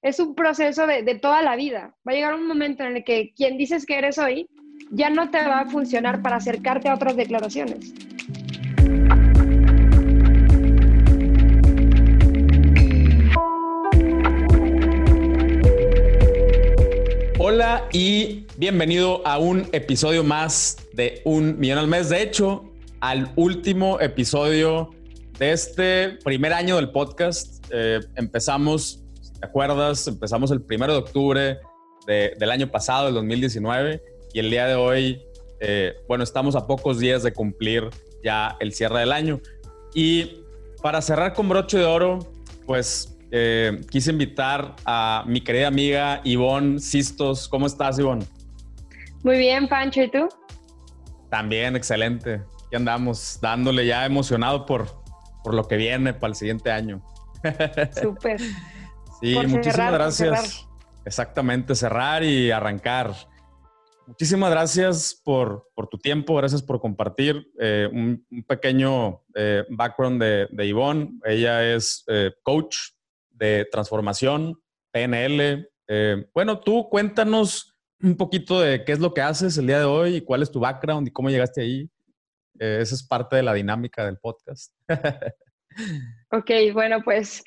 es un proceso de, toda la vida. Va a llegar un momento en el que quien dices que eres hoy ya no te va a funcionar para acercarte a otras declaraciones. Hola y bienvenido a un episodio más de Un Millón al Mes. De hecho, al último episodio de este primer año del podcast. Eh, empezamos, ¿te acuerdas? Empezamos el primero de octubre del año pasado, del 2019, y el día de hoy, eh, bueno, estamos a pocos días de cumplir ya el cierre del año. Y para cerrar con broche de oro, pues eh, quise invitar a mi querida amiga Ivonne Sistos. ¿Cómo estás, Ivonne? Muy bien, Pancho, ¿y tú? También, excelente. Aquí andamos dándole ya emocionado por, por lo que viene para el siguiente año. Súper. Sí, muchísimas gracias. Exactamente, cerrar y arrancar. Muchísimas gracias por, tu tiempo, gracias por compartir eh, un, pequeño eh, background de, de Ivonne. Ella es coach de transformación, PNL. Eh, bueno, tú cuéntanos un poquito de qué es lo que haces el día de hoy y cuál es tu background y cómo llegaste ahí. Eh, esa es parte de la dinámica del podcast. ok, bueno, pues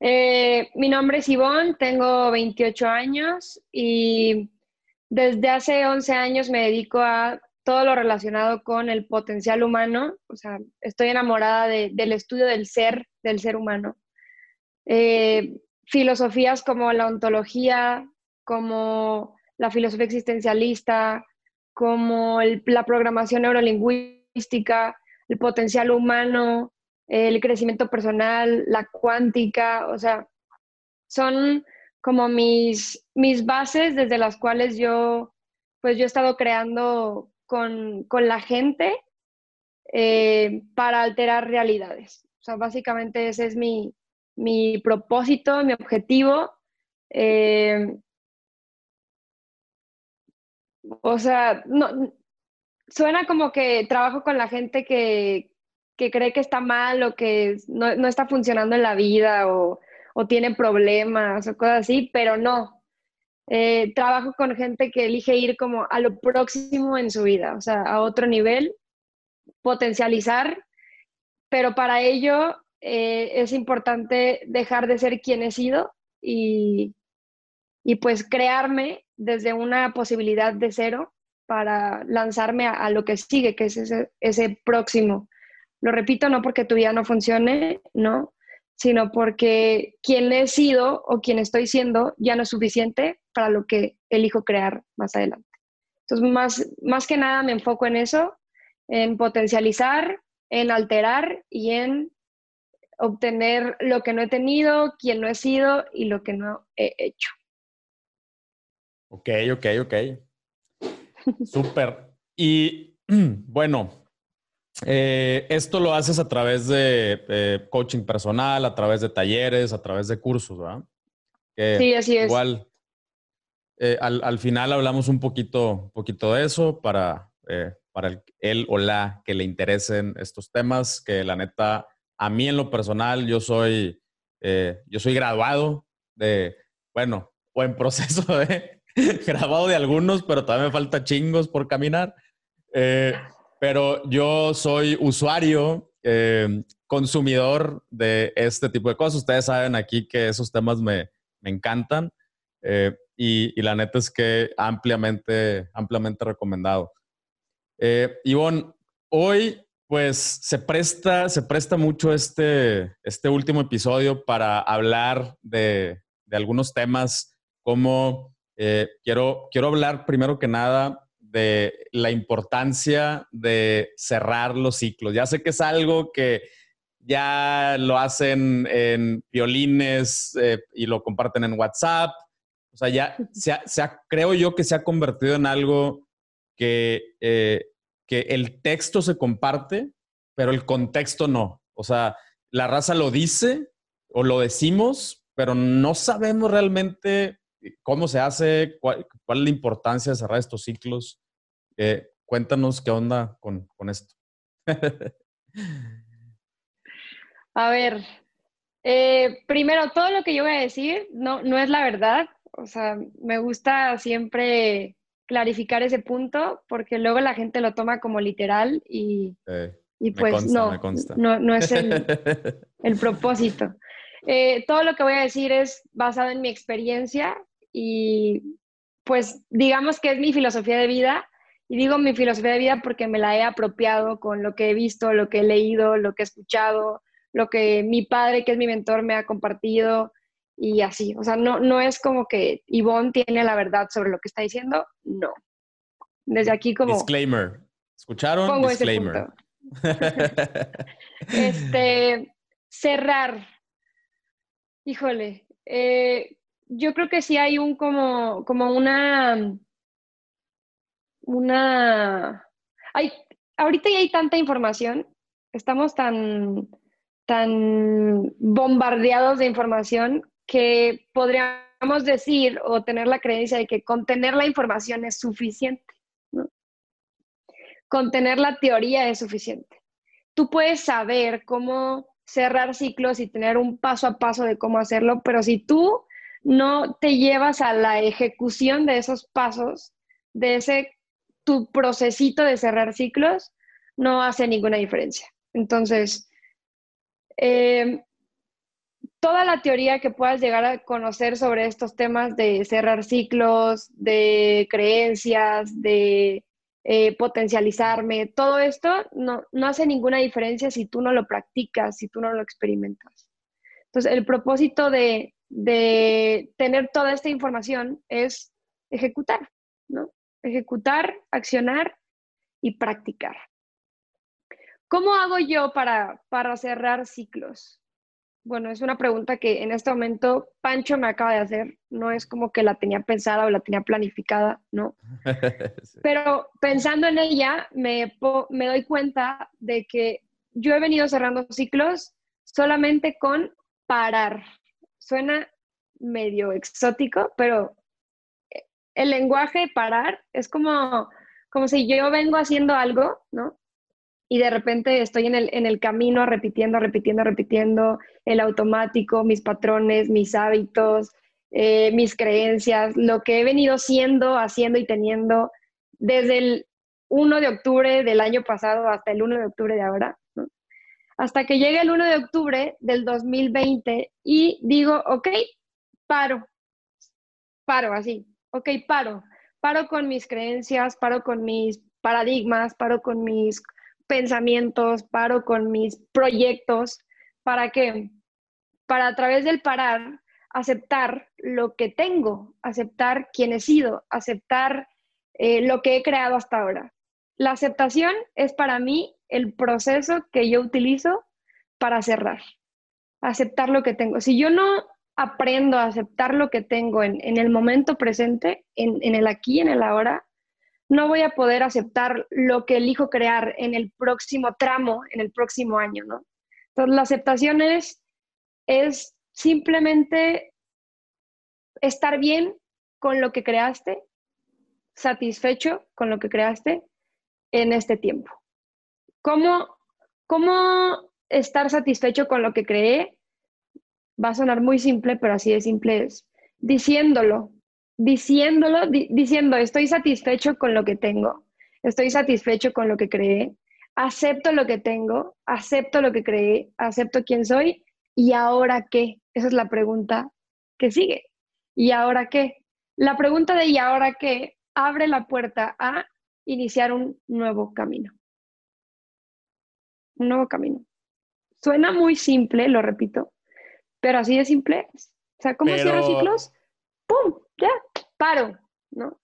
eh, mi nombre es Ivonne, tengo 28 años y desde hace 11 años me dedico a todo lo relacionado con el potencial humano. O sea, estoy enamorada del estudio del ser, del ser humano. Eh, filosofías como la ontología, como la filosofía existencialista, como la programación neurolingüística, el potencial humano, el crecimiento personal, la cuántica, o sea, son como mis, mis bases desde las cuales yo, pues yo he estado creando con, la gente eh, para alterar realidades. O sea, básicamente ese es mi, mi propósito, mi objetivo. Eh, o sea, no, suena como que trabajo con la gente que, cree que está mal o que no, está funcionando en la vida o, tiene problemas o cosas así, pero no. Eh, trabajo con gente que elige ir como a lo próximo en su vida, o sea, a otro nivel, potencializar, pero para ello eh, es importante dejar de ser quien he sido y, pues crearme desde una posibilidad de cero para lanzarme a, lo que sigue, que es ese, próximo. Lo repito, no porque tu vida no funcione, no, sino porque quien he sido o quien estoy siendo ya no es suficiente para lo que elijo crear más adelante. Entonces, más, más que nada me enfoco en eso, en potencializar, en alterar y en obtener lo que no he tenido, quien no he sido y lo que no he hecho. Ok, ok, ok. Súper. Y bueno, eh, esto lo haces a través de coaching personal, a través de talleres, a través de cursos, ¿verdad? sí, así es. Igual, eh, al, final hablamos un poquito, poquito de eso para, eh, para el, él o la que le interesen estos temas, que la neta a mí en lo personal, yo soy, eh, yo soy graduado de, bueno, o en proceso de graduado de algunos, pero todavía me falta chingos por caminar. Eh, pero yo soy usuario, eh, consumidor de este tipo de cosas. Ustedes saben aquí que esos temas me, me encantan y, y, la neta es que ampliamente, ampliamente recomendado. Ivonne, hoy pues se presta, se presta mucho este, este último episodio para hablar de, algunos temas como eh, quiero, quiero hablar primero que nada de la importancia de cerrar los ciclos. Ya sé que es algo que ya lo hacen en violines eh, y lo comparten en WhatsApp. O sea, ya se creo yo que se ha convertido en algo que eh, que el texto se comparte, pero el contexto no. O sea, la raza lo dice o lo decimos, pero no sabemos realmente cómo se hace, cuál, es la importancia de cerrar estos ciclos. Eh, cuéntanos qué onda con, esto. A ver, Eh, primero, todo lo que yo voy a decir no, no es la verdad. O sea, me gusta siempre clarificar ese punto porque luego la gente lo toma como literal y, y pues no, no, no, es el, el propósito. Eh, todo lo que voy a decir es basado en mi experiencia y pues digamos que es mi filosofía de vida. Y digo mi filosofía de vida porque me la he apropiado con lo que he visto, lo que he leído, lo que he escuchado, lo que mi padre, que es mi mentor, me ha compartido y así. O sea, no, no es como que Ivonne tiene la verdad sobre lo que está diciendo, no. Desde aquí como... Disclaimer. ¿Escucharon? Pongo Disclaimer. este, cerrar. Híjole, eh, yo creo que sí hay un como, como una, una, hay, ahorita ya hay tanta información, estamos tan, tan bombardeados de información que podríamos decir o tener la creencia de que contener la información es suficiente. Contener la teoría es suficiente. Tú puedes saber cómo cerrar ciclos y tener un paso a paso de cómo hacerlo, pero si tú no te llevas a la ejecución de esos pasos, de ese tu procesito de cerrar ciclos, no hace ninguna diferencia. Entonces, eh, toda la teoría que puedas llegar a conocer sobre estos temas de cerrar ciclos, de creencias, de eh, potencializarme, todo esto no, no hace ninguna diferencia si tú no lo practicas, si tú no lo experimentas. Entonces, el propósito de, de tener toda esta información es ejecutar, ¿no? Ejecutar, accionar y practicar. ¿Cómo hago yo para, para cerrar ciclos? Bueno, es una pregunta que en este momento Pancho me acaba de hacer. No es como que la tenía pensada o la tenía planificada, ¿no? Pero pensando en ella, me, me doy cuenta de que yo he venido cerrando ciclos solamente con parar. Suena medio exótico, pero el lenguaje parar es como, como si yo vengo haciendo algo, ¿no? y de repente estoy en el, en el camino repitiendo, repitiendo, repitiendo el automático, mis patrones, mis hábitos, eh, mis creencias, lo que he venido siendo, haciendo y teniendo desde el 1 de octubre del año pasado hasta el 1 de octubre de ahora, hasta que llegue el 1 de octubre del 2020 y digo, ok, paro, paro así, ok, paro, paro con mis creencias, paro con mis paradigmas, paro con mis pensamientos, paro con mis proyectos, ¿para qué? Para a través del parar aceptar lo que tengo, aceptar quién he sido, aceptar eh, lo que he creado hasta ahora. La aceptación es para mí el proceso que yo utilizo para cerrar, aceptar lo que tengo. Si yo no aprendo a aceptar lo que tengo en, el momento presente, en, en el aquí, en el ahora, no voy a poder aceptar lo que elijo crear en el próximo tramo, en el próximo año, ¿no? Entonces, la aceptación es, es simplemente estar bien con lo que creaste, satisfecho con lo que creaste en este tiempo. ¿Cómo, cómo estar satisfecho con lo que creé? Va a sonar muy simple, pero así de simple es. Diciéndolo, diciéndolo, diciendo, estoy satisfecho con lo que tengo, estoy satisfecho con lo que creé, acepto lo que tengo, acepto lo que creé, acepto quién soy y ahora qué. Esa es la pregunta que sigue. ¿Y ahora qué? La pregunta de ¿y ahora qué? abre la puerta a iniciar un nuevo camino. Un nuevo camino. Suena muy simple, lo repito, pero así de simple es. O sea, ¿cómo cierro ciclos? ¡Pum! Ya, paro, ¿no?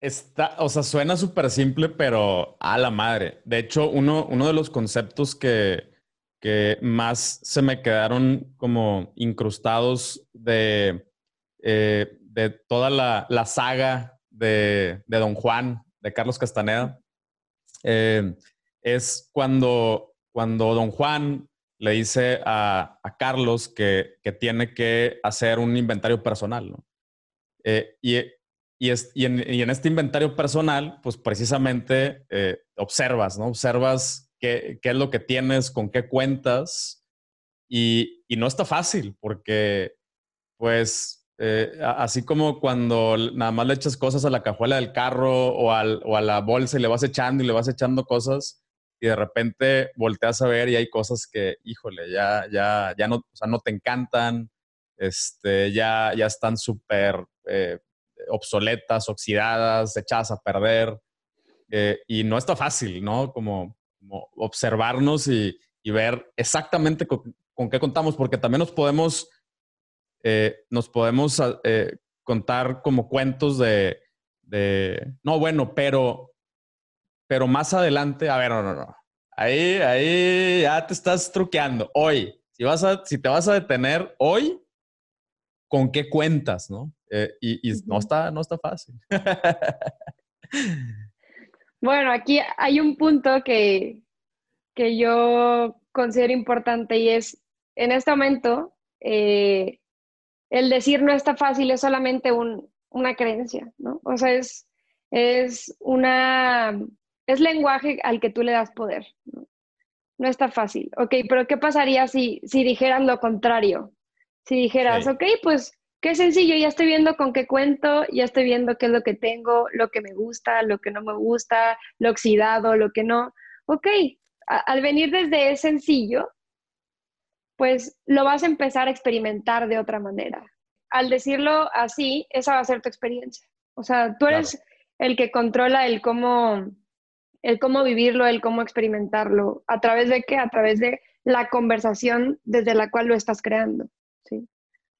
Está, o sea, suena súper simple, pero a la madre. De hecho, uno, uno de los conceptos que, que más se me quedaron como incrustados de, eh, de toda la, la saga de, de, Don Juan, de Carlos Castaneda, eh, es cuando, cuando Don Juan le dice a, a Carlos que, que, tiene que hacer un inventario personal. Eh, y, y, y, en, este inventario personal, pues precisamente eh, observas, ¿no? Observas qué, qué, es lo que tienes, con qué cuentas y, y no está fácil porque, pues, eh, así como cuando nada más le echas cosas a la cajuela del carro o, al, o a la bolsa y le vas echando y le vas echando cosas y de repente volteas a ver y hay cosas que, híjole, ya, ya, ya no, o sea, no te encantan, este, ya, ya están súper eh, obsoletas, oxidadas, echadas a perder. Eh, y no está fácil, ¿no? Como, observarnos y, ver exactamente con, qué contamos, porque también nos podemos, eh, nos podemos contar como cuentos de, de, no, bueno, pero, pero más adelante, a ver, no, no, no. Ahí, ahí ya te estás truqueando. Hoy, si, vas a, si te vas a detener hoy, con qué cuentas, ¿no? Eh, y, no, está, no está fácil. bueno, aquí hay un punto que, que yo considero importante y es, en este momento, eh, el decir no está fácil es solamente una creencia, ¿no? O sea, es, es una, es lenguaje al que tú le das poder, ¿no? No está fácil. Ok, pero ¿qué pasaría si, si dijeran lo contrario? Si dijeras, ok, pues qué sencillo, ya estoy viendo con qué cuento, ya estoy viendo qué es lo que tengo, lo que me gusta, lo que no me gusta, lo oxidado, lo que no. Ok, al venir desde ese sencillo, pues lo vas a empezar a experimentar de otra manera. Al decirlo así, esa va a ser tu experiencia. O sea, tú eres el que controla el cómo, el cómo vivirlo, el cómo experimentarlo. ¿A través de qué? A través de la conversación desde la cual lo estás creando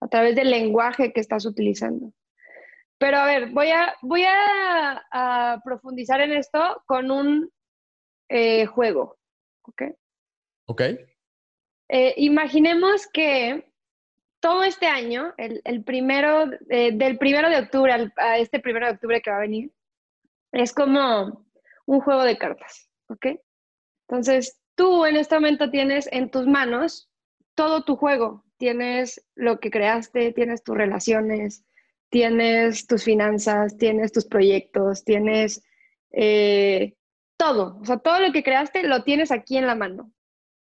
a través del lenguaje que estás utilizando. Pero a ver, voy a, voy a, profundizar en esto con un eh, juego. ¿Ok? Ok. Eh, imaginemos que todo este año, el, primero, del primero de octubre a este primero de octubre que va a venir, es como un juego de cartas. ¿Ok? Entonces, tú en este momento tienes en tus manos todo tu juego, tienes lo que creaste, tienes tus relaciones, tienes tus finanzas, tienes tus proyectos, tienes eh, todo. O sea, todo lo que creaste lo tienes aquí en la mano,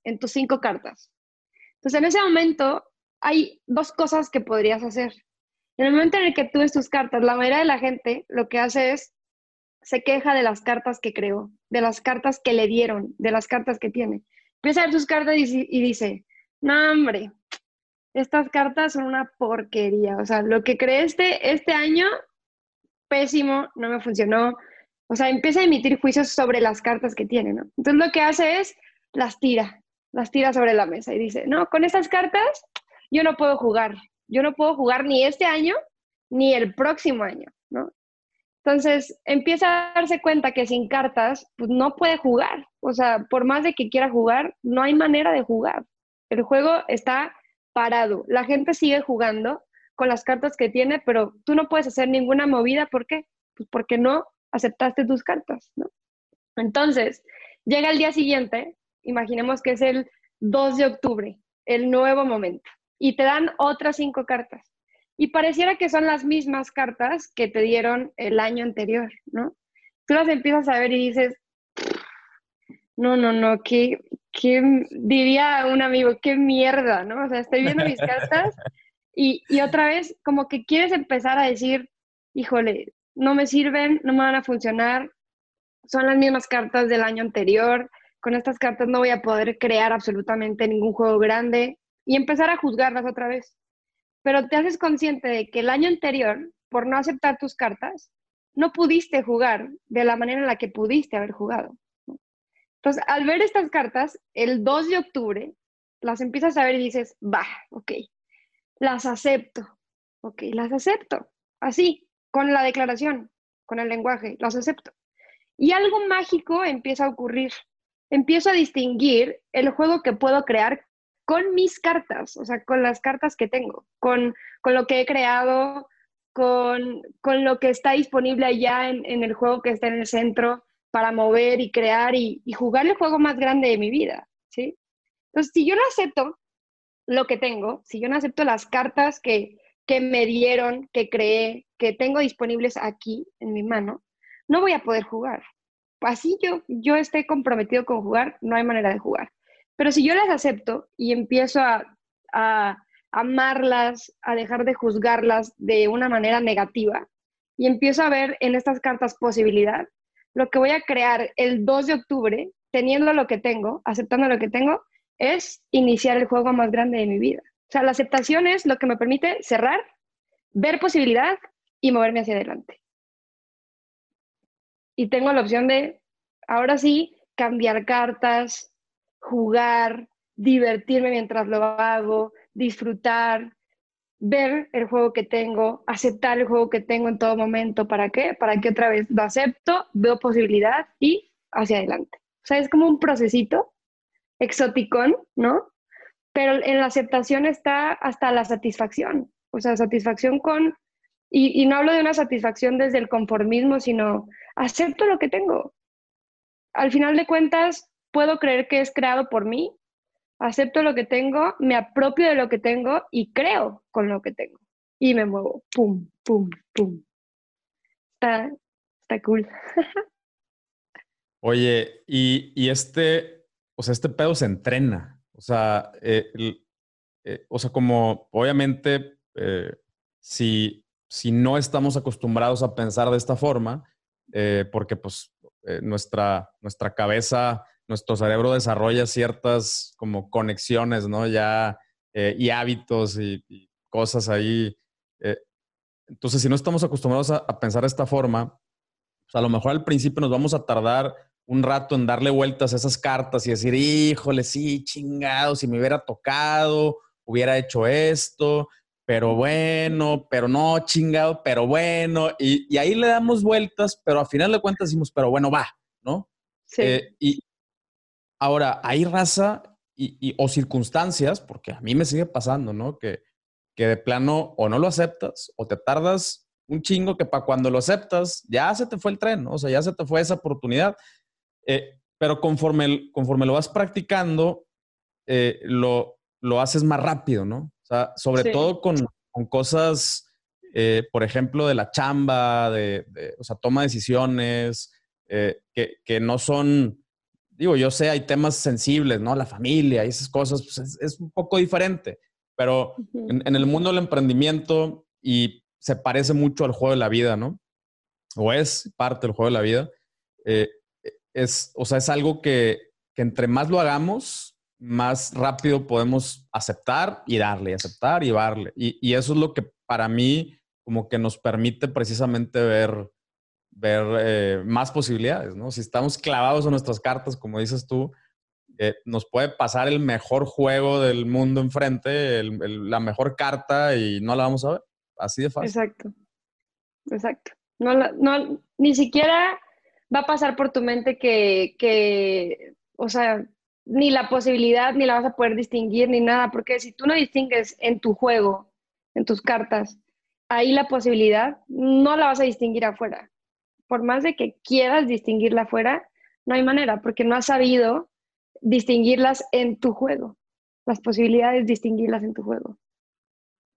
en tus cinco cartas. Entonces, en ese momento hay dos cosas que podrías hacer. En el momento en el que tú ves tus cartas, la mayoría de la gente lo que hace es se queja de las cartas que creó, de las cartas que le dieron, de las cartas que tiene. Empieza a ver sus cartas y, dice, no, hombre, estas cartas son una porquería. O sea, lo que creé este, este año, pésimo, no me funcionó. O sea, empieza a emitir juicios sobre las cartas que tiene, ¿no? Entonces lo que hace es las tira, las tira sobre la mesa y dice, no, con estas cartas yo no puedo jugar. Yo no puedo jugar ni este año ni el próximo año, ¿no? Entonces empieza a darse cuenta que sin cartas pues, no puede jugar. O sea, por más de que quiera jugar, no hay manera de jugar. El juego está parado. La gente sigue jugando con las cartas que tiene, pero tú no puedes hacer ninguna movida. ¿Por qué? Pues porque no aceptaste tus cartas, ¿no? Entonces, llega el día siguiente, imaginemos que es el 2 de octubre, el nuevo momento, y te dan otras cinco cartas. Y pareciera que son las mismas cartas que te dieron el año anterior, ¿no? Tú las empiezas a ver y dices, no, no, no, qué, qué, diría un amigo, qué mierda, ¿no? O sea, estoy viendo mis cartas y, y otra vez como que quieres empezar a decir, híjole, no me sirven, no me van a funcionar, son las mismas cartas del año anterior, con estas cartas no voy a poder crear absolutamente ningún juego grande y empezar a juzgarlas otra vez. Pero te haces consciente de que el año anterior, por no aceptar tus cartas, no pudiste jugar de la manera en la que pudiste haber jugado. Entonces, al ver estas cartas, el 2 de octubre, las empiezas a ver y dices, va, ok, las acepto, ok, las acepto, así, con la declaración, con el lenguaje, las acepto. Y algo mágico empieza a ocurrir. Empiezo a distinguir el juego que puedo crear con mis cartas, o sea, con las cartas que tengo, con, con lo que he creado, con, con, lo que está disponible allá en, en, el juego que está en el centro, para mover y crear y, jugar el juego más grande de mi vida, ¿sí? Entonces, si yo no acepto lo que tengo, si yo no acepto las cartas que, que me dieron, que creé, que tengo disponibles aquí en mi mano, no voy a poder jugar. Así yo, yo esté comprometido con jugar, no hay manera de jugar. Pero si yo las acepto y empiezo a, amarlas, a dejar de juzgarlas de una manera negativa y empiezo a ver en estas cartas posibilidad, lo que voy a crear el 2 de octubre, teniendo lo que tengo, aceptando lo que tengo, es iniciar el juego más grande de mi vida. O sea, la aceptación es lo que me permite cerrar, ver posibilidad y moverme hacia adelante. Y tengo la opción de, ahora sí, cambiar cartas, jugar, divertirme mientras lo hago, disfrutar, ver el juego que tengo, aceptar el juego que tengo en todo momento. ¿Para qué? Para que otra vez lo acepto, veo posibilidad y hacia adelante. O sea, es como un procesito exoticón, ¿no? Pero en la aceptación está hasta la satisfacción. O sea, satisfacción con, y, y no hablo de una satisfacción desde el conformismo, sino acepto lo que tengo. Al final de cuentas, puedo creer que es creado por mí, acepto lo que tengo, me apropio de lo que tengo y creo con lo que tengo. Y me muevo, pum, pum, pum. Está, está cool. Oye, y, este, o sea, este pedo se entrena. O sea, eh, eh, o sea, como obviamente, eh, si, si no estamos acostumbrados a pensar de esta forma, porque pues nuestra, nuestra cabeza nuestro cerebro desarrolla ciertas como conexiones, ¿no? Ya, eh, y hábitos y, cosas ahí. Eh, entonces, si no estamos acostumbrados a, pensar de esta forma, pues a lo mejor al principio nos vamos a tardar un rato en darle vueltas a esas cartas y decir, híjole, sí, chingado, si me hubiera tocado, hubiera hecho esto, pero bueno, pero no, chingado, pero bueno. Y, y ahí le damos vueltas, pero al final de cuentas decimos, pero bueno, va, ¿no? Sí. Eh, y, Ahora, hay raza y, o circunstancias, porque a mí me sigue pasando, ¿no? Que, que de plano o no lo aceptas o te tardas un chingo que para cuando lo aceptas ya se te fue el tren, ¿no? o sea, ya se te fue esa oportunidad. Eh, pero conforme, conforme lo vas practicando, eh, lo, lo haces más rápido, ¿no? O sea, sobre todo con, con cosas, eh, por ejemplo, de la chamba, de, de o sea, toma decisiones, que, que, no son digo, yo sé, hay temas sensibles, ¿no? La familia y esas cosas, pues es, un poco diferente, pero en, el mundo del emprendimiento y se parece mucho al juego de la vida, ¿no? O es parte del juego de la vida. Eh, es, o sea, es algo que, que, entre más lo hagamos, más rápido podemos aceptar y darle, aceptar y darle. Y, y eso es lo que para mí como que nos permite precisamente ver ver eh, más posibilidades, ¿no? Si estamos clavados en nuestras cartas, como dices tú, eh, nos puede pasar el mejor juego del mundo enfrente, la mejor carta y no la vamos a ver. Así de fácil. Exacto. Exacto. Ni siquiera va a pasar por tu mente que, que, o sea, ni la posibilidad, ni la vas a poder distinguir, ni nada, porque si tú no distingues en tu juego, en tus cartas, ahí la posibilidad, no la vas a distinguir afuera por más de que quieras distinguirla afuera, no hay manera, porque no has sabido distinguirlas en tu juego, las posibilidades de distinguirlas en tu juego,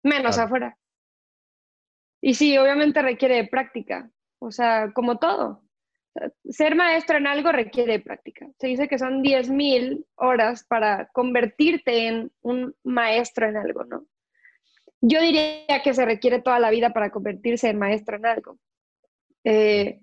menos afuera. Y sí, obviamente requiere práctica, o sea, como todo. Ser maestro en algo requiere práctica. Se dice que son 10.000 horas para convertirte en un maestro en algo, ¿no? Yo diría que se requiere toda la vida para convertirse en maestro en algo. Eh,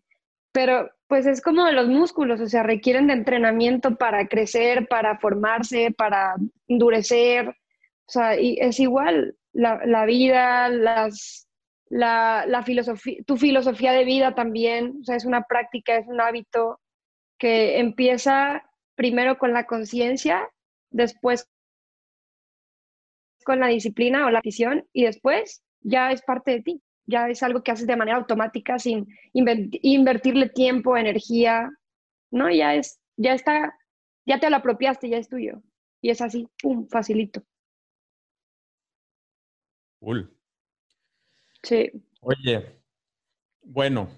pero pues es como de los músculos, o sea, requieren de entrenamiento para crecer, para formarse, para endurecer, o sea, y es igual la, vida, las, la, la filosofía, tu filosofía de vida también, o sea, es una práctica, es un hábito que empieza primero con la conciencia, después con la disciplina o la visión y después ya es parte de ti ya es algo que haces de manera automática sin invertirle tiempo, energía, ¿no? Ya es, ya está, ya te lo apropiaste, ya es tuyo. Y es así, pum, facilito. Cool. Sí. Oye, bueno,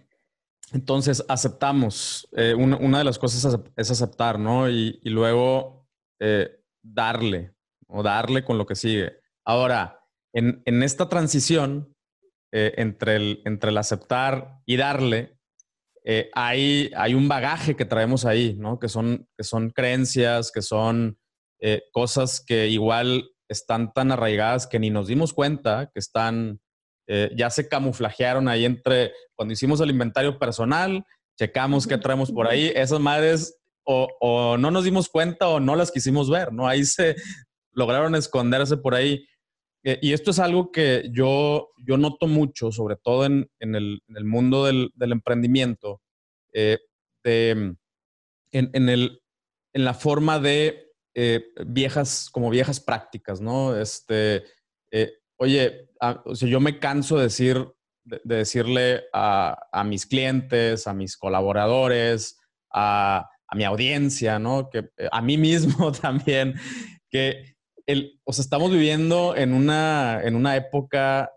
entonces aceptamos. Eh, una, de las cosas es aceptar, ¿no? Y, luego eh, darle, o darle con lo que sigue. Ahora, en, en esta transición, eh, entre, el, entre el aceptar y darle, eh, hay, hay un bagaje que traemos ahí, ¿no? Que son, que son creencias, que son eh, cosas que igual están tan arraigadas que ni nos dimos cuenta que están, ya se camuflajearon ahí entre, cuando hicimos el inventario personal, checamos qué traemos por ahí, esas madres o, o, no nos dimos cuenta o no las quisimos ver, ¿no? Ahí se lograron esconderse por ahí. Eh, y esto es algo que yo, yo noto mucho, sobre todo en, en, el, mundo del, emprendimiento, eh, de, en, en, el, en la forma de eh, viejas, como viejas prácticas, ¿no? Este, oye, a, o sea, yo me canso de decir, de, de decirle a, a, mis clientes, a mis colaboradores, a, a mi audiencia, ¿no? Que a mí mismo también, que o sea, estamos viviendo en una, en una época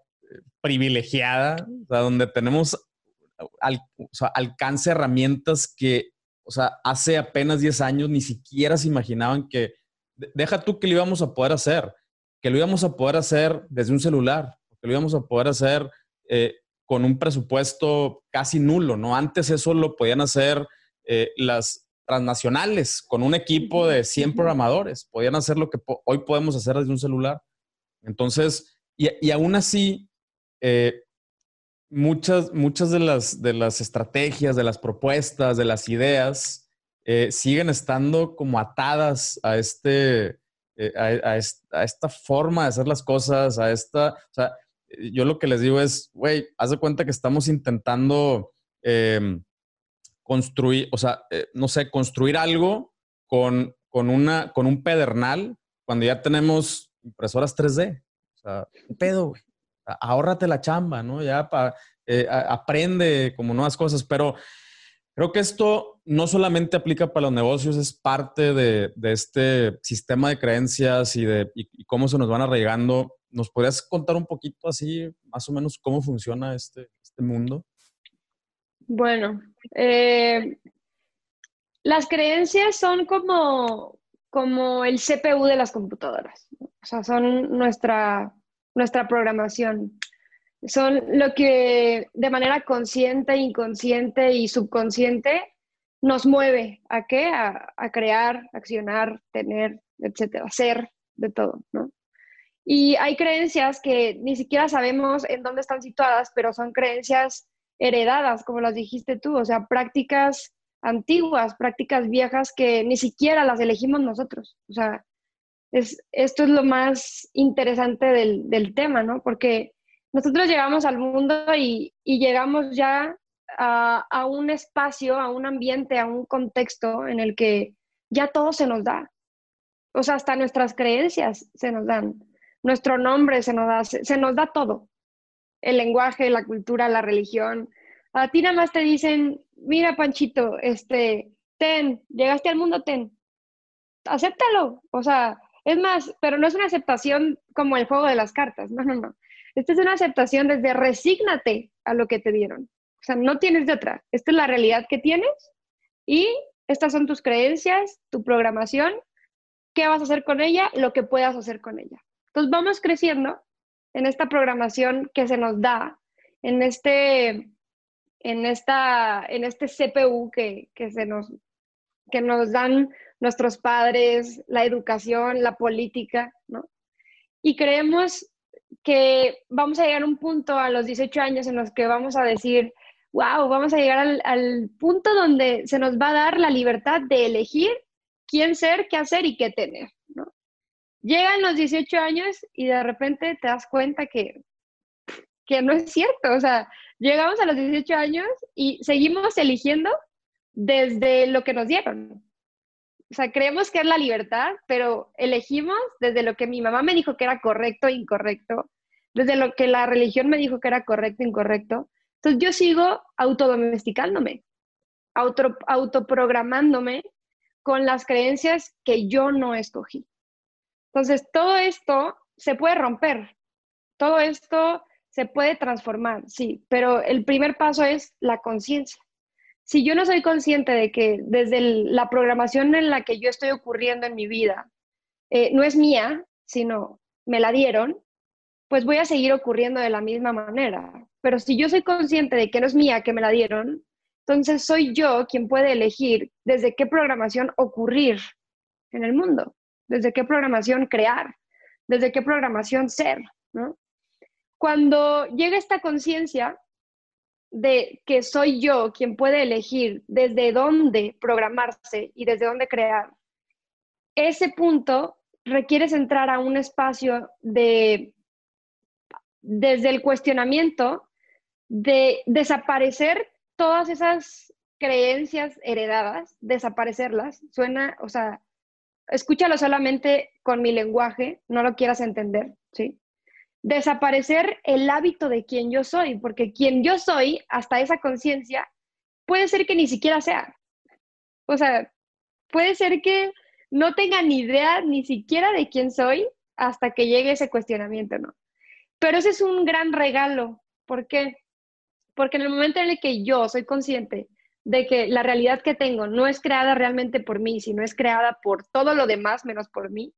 privilegiada, o sea, donde tenemos alcance herramientas que, o sea, hace apenas 10 años ni siquiera se imaginaban que, deja tú que lo íbamos a poder hacer, que lo íbamos a poder hacer desde un celular, que lo íbamos a poder hacer eh, con un presupuesto casi nulo, ¿no? Antes eso lo podían hacer eh, las, transnacionales con un equipo de 100 programadores. Podían hacer lo que po hoy podemos hacer desde un celular. Entonces, y, y aún así, eh, muchas, muchas de, las, de las estrategias, de las propuestas, de las ideas, eh, siguen estando como atadas a, este, eh, a, a, a, esta forma de hacer las cosas, a esta, o sea, yo lo que les digo es, güey, haz de cuenta que estamos intentando... Eh, construir, o sea, eh, no sé, construir algo con, con, una, con un pedernal cuando ya tenemos impresoras 3D. O sea, un pedo, güey. Ahórrate la chamba, ¿no? Ya pa, eh, aprende como nuevas cosas, pero creo que esto no solamente aplica para los negocios, es parte de, este sistema de creencias y de cómo se nos van arraigando. ¿Nos podrías contar un poquito así, más o menos, cómo funciona este, este mundo? Bueno, eh, las creencias son como, como el CPU de las computadoras, o sea, son nuestra, nuestra programación. Son lo que de manera consciente, inconsciente y subconsciente nos mueve a qué? A, a crear, accionar, tener, etcétera, ser de todo, ¿no? Y hay creencias que ni siquiera sabemos en dónde están situadas, pero son creencias heredadas, como las dijiste tú, o sea, prácticas antiguas, prácticas viejas que ni siquiera las elegimos nosotros. O sea, es, esto es lo más interesante del, del tema, ¿no? Porque nosotros llegamos al mundo y, y llegamos ya a, a, un espacio, a un ambiente, a un contexto en el que ya todo se nos da. O sea, hasta nuestras creencias se nos dan, nuestro nombre se nos da, se, se nos da todo el lenguaje, la cultura, la religión. A ti nada más te dicen, mira Panchito, este, ten, llegaste al mundo, ten, acéptalo. O sea, es más, pero no es una aceptación como el juego de las cartas, no, no, no. Esta es una aceptación desde resígnate a lo que te dieron. O sea, no tienes de otra. Esta es la realidad que tienes y estas son tus creencias, tu programación, qué vas a hacer con ella, lo que puedas hacer con ella. Entonces vamos creciendo en esta programación que se nos da, en este, en esta, en este CPU que, que, se nos, que nos dan nuestros padres, la educación, la política, ¿no? Y creemos que vamos a llegar a un punto a los 18 años en los que vamos a decir, wow, vamos a llegar al, punto donde se nos va a dar la libertad de elegir quién ser, qué hacer y qué tener. Llegan los 18 años y de repente te das cuenta que, que no es cierto. O sea, llegamos a los 18 años y seguimos eligiendo desde lo que nos dieron. O sea, creemos que es la libertad, pero elegimos desde lo que mi mamá me dijo que era correcto e incorrecto, desde lo que la religión me dijo que era correcto e incorrecto. Entonces yo sigo autodomesticándome, auto, autoprogramándome con las creencias que yo no escogí. Entonces, todo esto se puede romper, todo esto se puede transformar, sí, pero el primer paso es la conciencia. Si yo no soy consciente de que desde la programación en la que yo estoy ocurriendo en mi vida eh, no es mía, sino me la dieron, pues voy a seguir ocurriendo de la misma manera. Pero si yo soy consciente de que no es mía, que me la dieron, entonces soy yo quien puede elegir desde qué programación ocurrir en el mundo desde qué programación crear, desde qué programación ser, ¿no? Cuando llega esta conciencia de que soy yo quien puede elegir desde dónde programarse y desde dónde crear, ese punto requieres entrar a un espacio de, desde el cuestionamiento, de desaparecer todas esas creencias heredadas, desaparecerlas. Suena, o sea, escúchalo solamente con mi lenguaje, no lo quieras entender, ¿sí? Desaparecer el hábito de quien yo soy, porque quien yo soy, hasta esa conciencia, puede ser que ni siquiera sea. O sea, puede ser que no tenga ni idea ni siquiera de quién soy hasta que llegue ese cuestionamiento, ¿no? Pero ese es un gran regalo. ¿Por qué? Porque en el momento en el que yo soy consciente de que la realidad que tengo no es creada realmente por mí, sino es creada por todo lo demás menos por mí,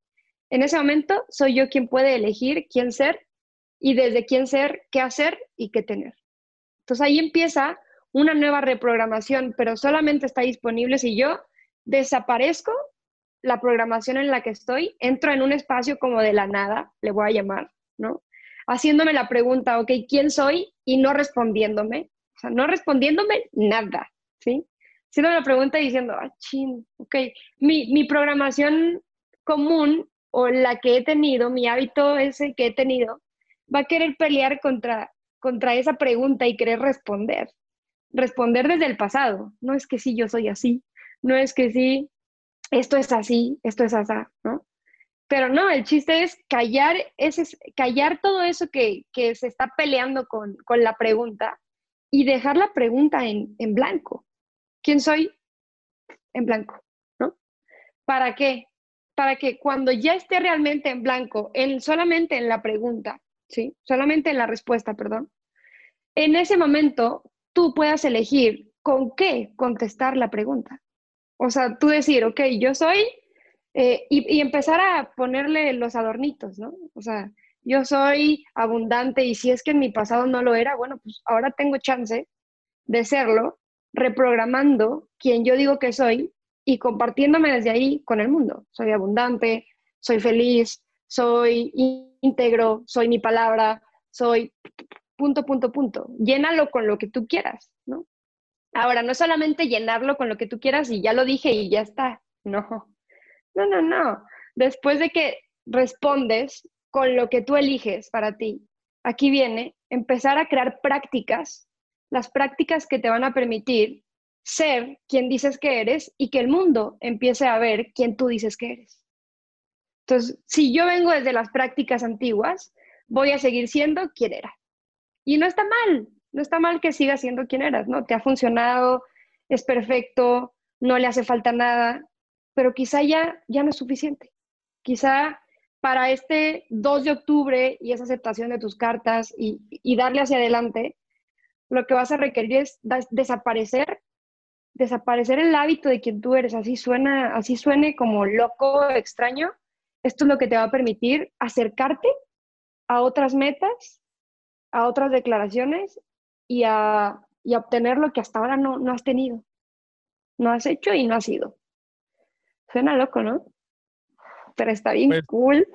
en ese momento soy yo quien puede elegir quién ser y desde quién ser, qué hacer y qué tener. Entonces ahí empieza una nueva reprogramación, pero solamente está disponible si yo desaparezco la programación en la que estoy, entro en un espacio como de la nada, le voy a llamar, ¿no? Haciéndome la pregunta, ok, ¿quién soy? Y no respondiéndome, o sea, no respondiéndome nada, ¿sí? Haciendo la pregunta diciendo, ah, chin, ok, mi, mi programación común o la que he tenido, mi hábito ese que he tenido, va a querer pelear contra, contra esa pregunta y querer responder. Responder desde el pasado. No es que sí, yo soy así. No es que sí, esto es así, esto es así, ¿no? Pero no, el chiste es callar, ese, callar todo eso que, que se está peleando con, con, la pregunta y dejar la pregunta en, en blanco. ¿Quién soy? En blanco, ¿no? ¿Para qué? Para que cuando ya esté realmente en blanco, en, solamente en la pregunta, ¿sí? Solamente en la respuesta, perdón. En ese momento, tú puedas elegir con qué contestar la pregunta. O sea, tú decir, ok, yo soy, eh, y, empezar a ponerle los adornitos, ¿no? O sea, yo soy abundante y si es que en mi pasado no lo era, bueno, pues ahora tengo chance de serlo, reprogramando quien yo digo que soy y compartiéndome desde ahí con el mundo. Soy abundante, soy feliz, soy íntegro, soy mi palabra, soy punto, punto, punto. Llénalo con lo que tú quieras, ¿no? Ahora, no solamente llenarlo con lo que tú quieras y ya lo dije y ya está. No, no, no, no. Después de que respondes con lo que tú eliges para ti, aquí viene empezar a crear prácticas, las prácticas que te van a permitir ser quien dices que eres y que el mundo empiece a ver quién tú dices que eres. Entonces, si yo vengo desde las prácticas antiguas, voy a seguir siendo quien era. Y no está mal, no está mal que sigas siendo quien eras, ¿no? Te ha funcionado, es perfecto, no le hace falta nada, pero quizá ya, ya no es suficiente. Quizá para este 2 de octubre y esa aceptación de tus cartas y, y darle hacia adelante, lo que vas a requerir es desaparecer, desaparecer el hábito de quien tú eres, así suena, así suene como loco, extraño. Esto es lo que te va a permitir acercarte a otras metas, a otras declaraciones y a, obtener lo que hasta ahora no, no has tenido, no has hecho y no has sido. Suena loco, ¿no? Pero está bien pues, cool.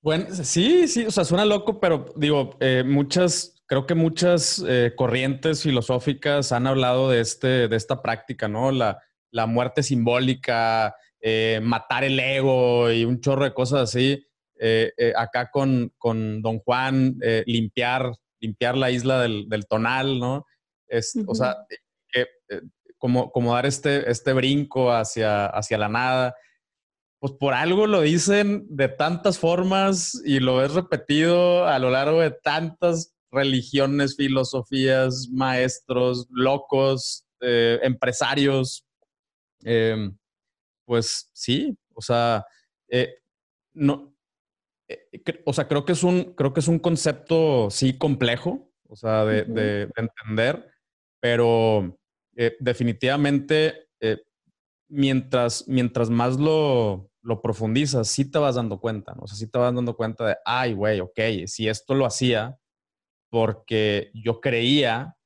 Bueno, sí, sí, o sea, suena loco, pero digo, eh, muchas, creo que muchas eh, corrientes filosóficas han hablado de, este, de esta práctica, ¿no? La, la muerte simbólica, eh, matar el ego y un chorro de cosas así. acá con, con Don Juan, limpiar limpiar la isla del, tonal, ¿no? Es, O sea, eh, como, como dar este, este brinco hacia, hacia la nada. Pues por algo lo dicen de tantas formas y lo ves repetido a lo largo de tantas religiones, filosofías, maestros, locos, eh, empresarios. Em, pues sí, o sea, eh, no, eh, o sea, creo que es un, creo que es un concepto, sí, complejo, o sea, de, entender, pero definitivamente, mientras, mientras más lo, lo profundizas, sí te vas dando cuenta, ¿no? O sea, sí te vas dando cuenta de, ay, güey, ok, si esto lo hacía porque yo creía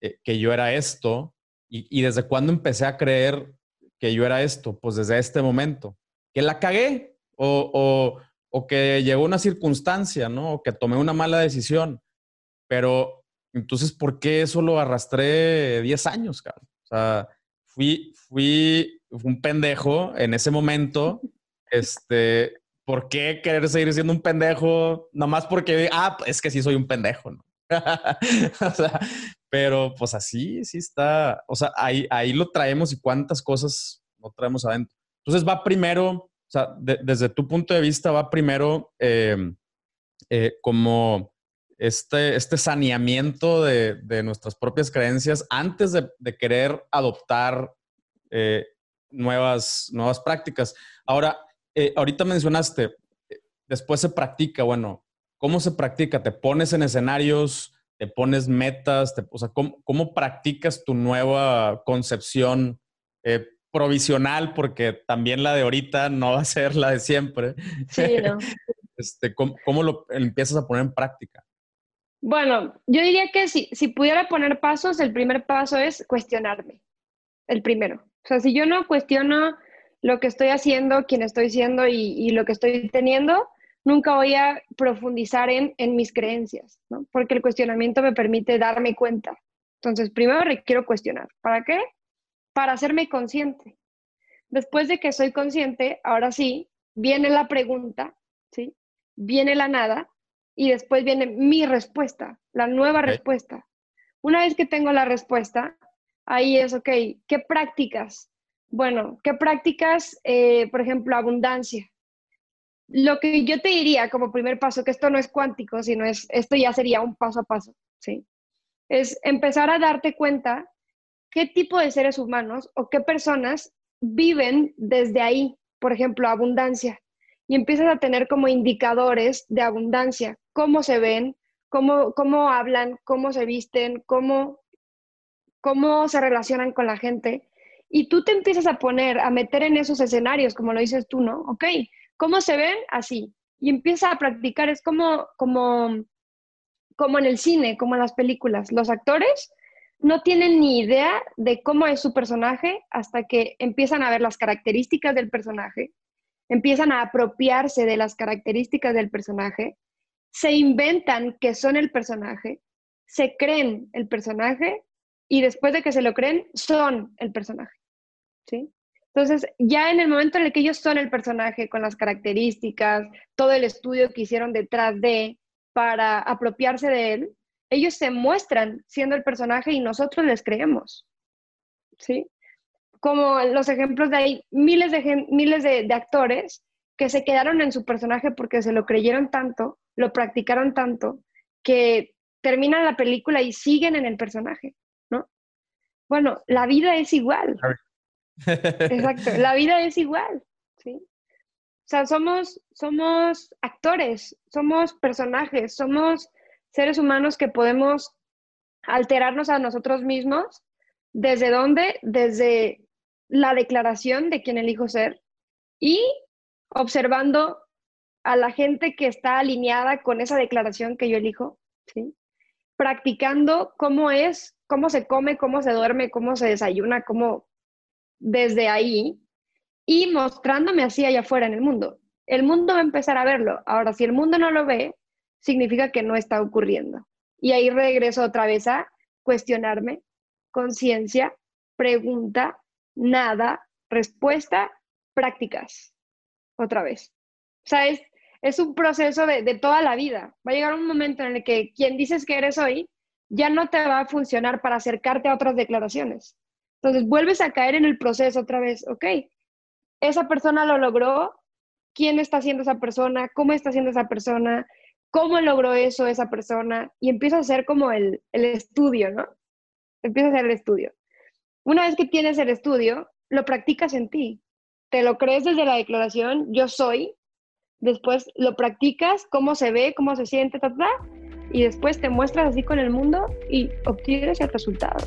que yo era esto, y, y desde cuándo empecé a creer que yo era esto, pues desde este momento, que la cagué, o, o o que llegó una circunstancia, ¿no? O que tomé una mala decisión. Pero entonces, ¿por qué eso lo arrastré 10 años, cabrón? O sea, fui, fui un pendejo en ese momento. Este, ¿por qué querer seguir siendo un pendejo? Nomás porque, ah, es que sí soy un pendejo, ¿no? pero pues así, sí está. O sea, ahí, ahí lo traemos y cuántas cosas no traemos adentro. Entonces va primero, o sea, desde tu punto de vista va primero eh, eh, como este, este saneamiento de, de, nuestras propias creencias antes de, de querer adoptar eh, nuevas, nuevas prácticas. Ahora, ahorita mencionaste, después se practica, bueno, ¿cómo se practica? ¿Te pones en escenarios? ¿Te pones metas? o sea, ¿cómo, ¿cómo, practicas tu nueva concepción provisional, porque también la de ahorita no va a ser la de siempre. Sí, no. Este, ¿cómo, lo empiezas a poner en práctica? Bueno, yo diría que si, si pudiera poner pasos, el primer paso es cuestionarme. El primero. O sea, si yo no cuestiono lo que estoy haciendo, quién estoy siendo y, y lo que estoy teniendo, nunca voy a profundizar en, en mis creencias, ¿no? Porque el cuestionamiento me permite darme cuenta. Entonces, primero requiero cuestionar. ¿Para qué? para hacerme consciente. Después de que soy consciente, ahora sí, viene la pregunta, ¿sí? Viene la nada y después viene mi respuesta, la nueva respuesta. Una vez que tengo la respuesta, ahí es, ok, ¿qué prácticas? Bueno, ¿qué prácticas, eh, por ejemplo, abundancia? Lo que yo te diría como primer paso, que esto no es cuántico, sino es, esto ya sería un paso a paso, ¿sí? Es empezar a darte cuenta qué tipo de seres humanos o qué personas viven desde ahí, por ejemplo, abundancia. Y empiezas a tener como indicadores de abundancia, cómo se ven, cómo, cómo hablan, cómo se visten, cómo, cómo se relacionan con la gente. Y tú te empiezas a poner, a meter en esos escenarios, como lo dices tú, ¿no? Ok, ¿cómo se ven? Así. Y empieza a practicar, es como, como, como en el cine, como en las películas. Los actores no tienen ni idea de cómo es su personaje hasta que empiezan a ver las características del personaje, empiezan a apropiarse de las características del personaje, se inventan que son el personaje, se creen el personaje y después de que se lo creen, son el personaje. ¿Sí? Entonces, ya en el momento en el que ellos son el personaje, con las características, todo el estudio que hicieron detrás de, para apropiarse de él, ellos se muestran siendo el personaje y nosotros les creemos. ¿Sí? Como los ejemplos de ahí, miles de, miles de, actores que se quedaron en su personaje porque se lo creyeron tanto, lo practicaron tanto, que terminan la película y siguen en el personaje, ¿no? Bueno, la vida es igual. Exacto, la vida es igual, ¿sí? O sea, somos, somos actores, somos personajes, somos seres humanos que podemos alterarnos a nosotros mismos. ¿Desde dónde? Desde la declaración de quien elijo ser y observando a la gente que está alineada con esa declaración que yo elijo, ¿sí? practicando cómo es, cómo se come, cómo se duerme, cómo se desayuna, cómo desde ahí y mostrándome así allá afuera en el mundo. El mundo va a empezar a verlo. Ahora, si el mundo no lo ve, significa que no está ocurriendo. Y ahí regreso otra vez a cuestionarme, conciencia, pregunta, nada, respuesta, prácticas. Otra vez. O sea, es, un proceso de, de, toda la vida. Va a llegar un momento en el que quien dices que eres hoy ya no te va a funcionar para acercarte a otras declaraciones. Entonces vuelves a caer en el proceso otra vez. Ok, esa persona lo logró. ¿Quién está haciendo esa persona? ¿Cómo está haciendo esa persona? cómo logró eso esa persona y empieza a hacer como el, el estudio, ¿no? Empieza a hacer el estudio. Una vez que tienes el estudio, lo practicas en ti. Te lo crees desde la declaración, yo soy, después lo practicas, cómo se ve, cómo se siente, ta, ta, y después te muestras así con el mundo y obtienes el resultado.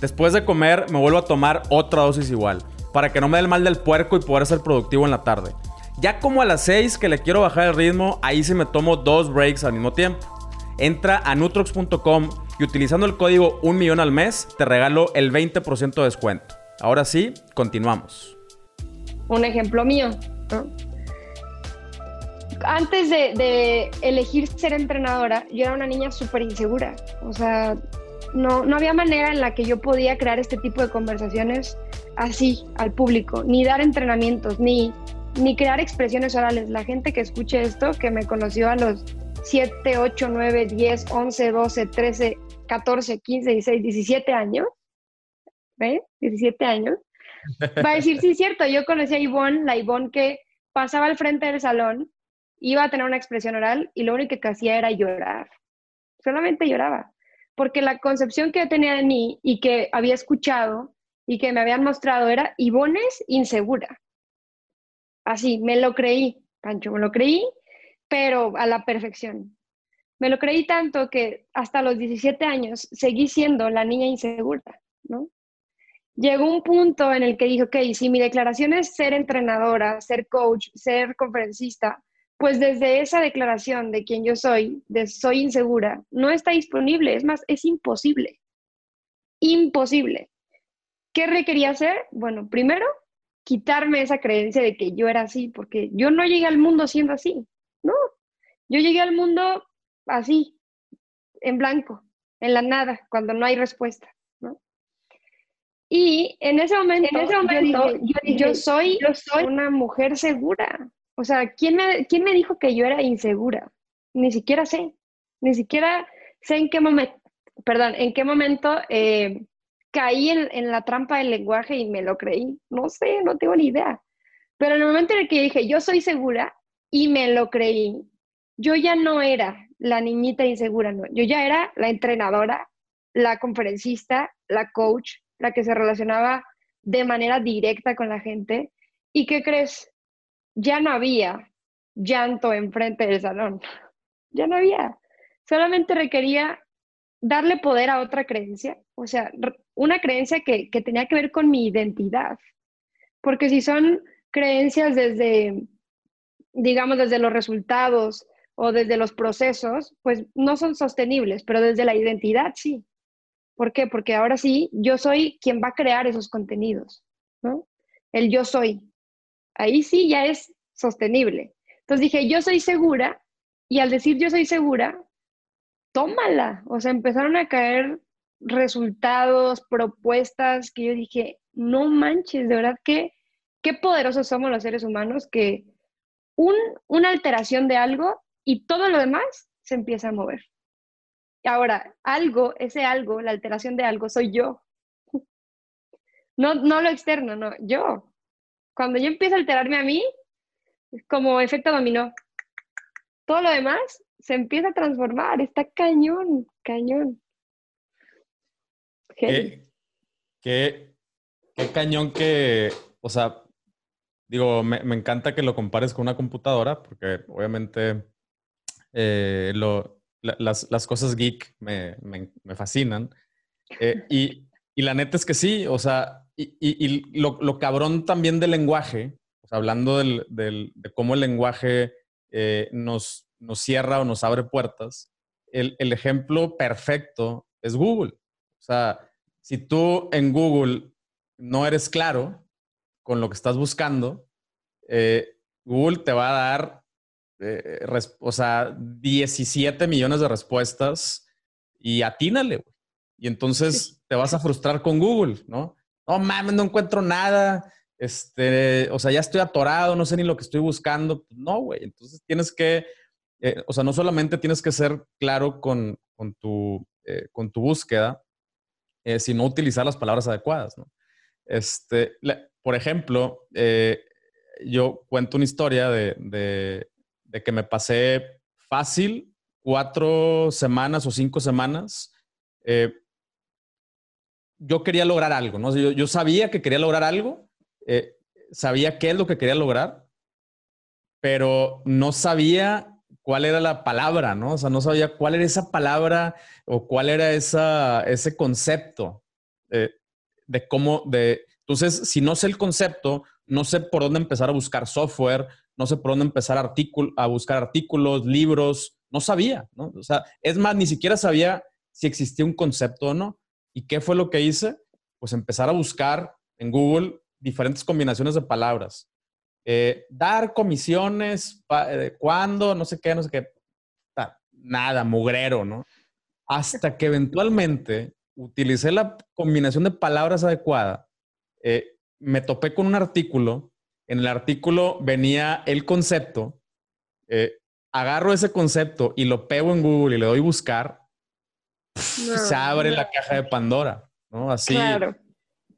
Después de comer me vuelvo a tomar otra dosis igual, para que no me dé el mal del puerco y poder ser productivo en la tarde. Ya como a las 6 que le quiero bajar el ritmo, ahí sí me tomo dos breaks al mismo tiempo. Entra a nutrox.com y utilizando el código 1 millón al mes te regalo el 20% de descuento. Ahora sí, continuamos. Un ejemplo mío. Antes de, elegir ser entrenadora, yo era una niña súper insegura. O sea, no, no había manera en la que yo podía crear este tipo de conversaciones así al público, ni dar entrenamientos, ni, ni crear expresiones orales. La gente que escuche esto, que me conoció a los 7, 8, 9, 10, 11, 12, 13, 14, 15, 16, 17 años, ¿ves? 17 años, va a decir, sí, cierto, yo conocí a Ivonne, la Ivonne que pasaba al frente del salón, iba a tener una expresión oral y lo único que hacía era llorar, solamente lloraba, porque la concepción que tenía de mí y que había escuchado y que me habían mostrado era, Ivonne es insegura. Así, me lo creí, Pancho, me lo creí, pero a la perfección. Me lo creí tanto que hasta los 17 años seguí siendo la niña insegura, ¿no? Llegó un punto en el que dije, ok, si mi declaración es ser entrenadora, ser coach, ser conferencista, pues desde esa declaración de quien yo soy, de soy insegura, no está disponible, es más, es imposible. Imposible. ¿Qué requería hacer? Bueno, primero, quitarme esa creencia de que yo era así, porque yo no llegué al mundo siendo así, ¿no? Yo llegué al mundo así, en blanco, en la nada, cuando no hay respuesta. ¿no? Y en ese momento, yo, soy, una mujer segura. O sea, ¿quién me, ¿quién me dijo que yo era insegura? Ni siquiera sé. Ni siquiera sé en qué momento, perdón, en qué momento eh, caí en, en, la trampa del lenguaje y me lo creí. No sé, no tengo ni idea. Pero en el momento en el que dije, yo soy segura y me lo creí, yo ya no era la niñita insegura, no. Yo ya era la entrenadora, la conferencista, la coach, la que se relacionaba de manera directa con la gente. ¿Y qué crees? Ya no había llanto enfrente del salón. Ya no había. Solamente requería darle poder a otra creencia, o sea, una creencia que, que tenía que ver con mi identidad. Porque si son creencias desde, digamos, desde los resultados, o desde los procesos, pues no son sostenibles, pero desde la identidad sí. ¿Por qué? Porque ahora sí, yo soy quien va a crear esos contenidos, ¿no? El yo soy. Ahí sí ya es sostenible. Entonces dije, yo soy segura, y al decir yo soy segura, tómala. O sea, empezaron a caer resultados, propuestas que yo dije, no manches, de verdad que qué poderosos somos los seres humanos que un, una alteración de algo y todo lo demás se empieza a mover. Ahora, algo, ese algo, la alteración de algo, soy yo. No, no lo externo, no, yo. Cuando yo empiezo a alterarme a mí, es como efecto dominó. Todo lo demás se empieza a transformar, está cañón, cañón. ¿Qué, qué, qué cañón que, o sea, digo, me, me, encanta que lo compares con una computadora, porque obviamente eh, lo, las, las, cosas geek me, me, me fascinan. Eh, y, y, la neta es que sí, o sea, y, y lo, lo, cabrón también del lenguaje, hablando del, del, de cómo el lenguaje eh, nos, nos cierra o nos abre puertas, el, el, ejemplo perfecto es Google. O sea, si tú en Google no eres claro con lo que estás buscando, Google te va a dar eh, o sea, 17 millones de respuestas y atínale, güey. Y entonces te vas a frustrar con Google, ¿no? No mames, no encuentro nada. Este, o sea, ya estoy atorado, no sé ni lo que estoy buscando. No, güey. Entonces tienes que, eh, o sea, no solamente tienes que ser claro con, con tu, eh, con tu búsqueda, sino utilizar las palabras adecuadas. Este, por ejemplo, yo cuento una historia de, de que me pasé fácil cuatro semanas o cinco semanas. Eh, yo quería lograr algo, ¿no? Yo, sabía que quería lograr algo, eh, sabía qué es lo que quería lograr, pero no sabía cuál era la palabra, ¿no? O sea, no sabía cuál era esa palabra o cuál era esa, ese concepto eh, de cómo, de, entonces, si no sé el concepto, no sé por dónde empezar a buscar software, no sé por dónde empezar a buscar artículos, libros, no sabía, ¿no? O sea, es más, ni siquiera sabía si existía un concepto o no. ¿Y qué fue lo que hice? Pues empezar a buscar en Google diferentes combinaciones de palabras. Eh, dar comisiones, eh, cuándo, no sé qué, no sé qué. Nada, mugrero, ¿no? Hasta que eventualmente utilicé la combinación de palabras adecuada, eh, me topé con un artículo. En el artículo venía el concepto. agarro ese concepto y lo pego en Google y le doy buscar. Se abre la caja de Pandora, ¿no? Así.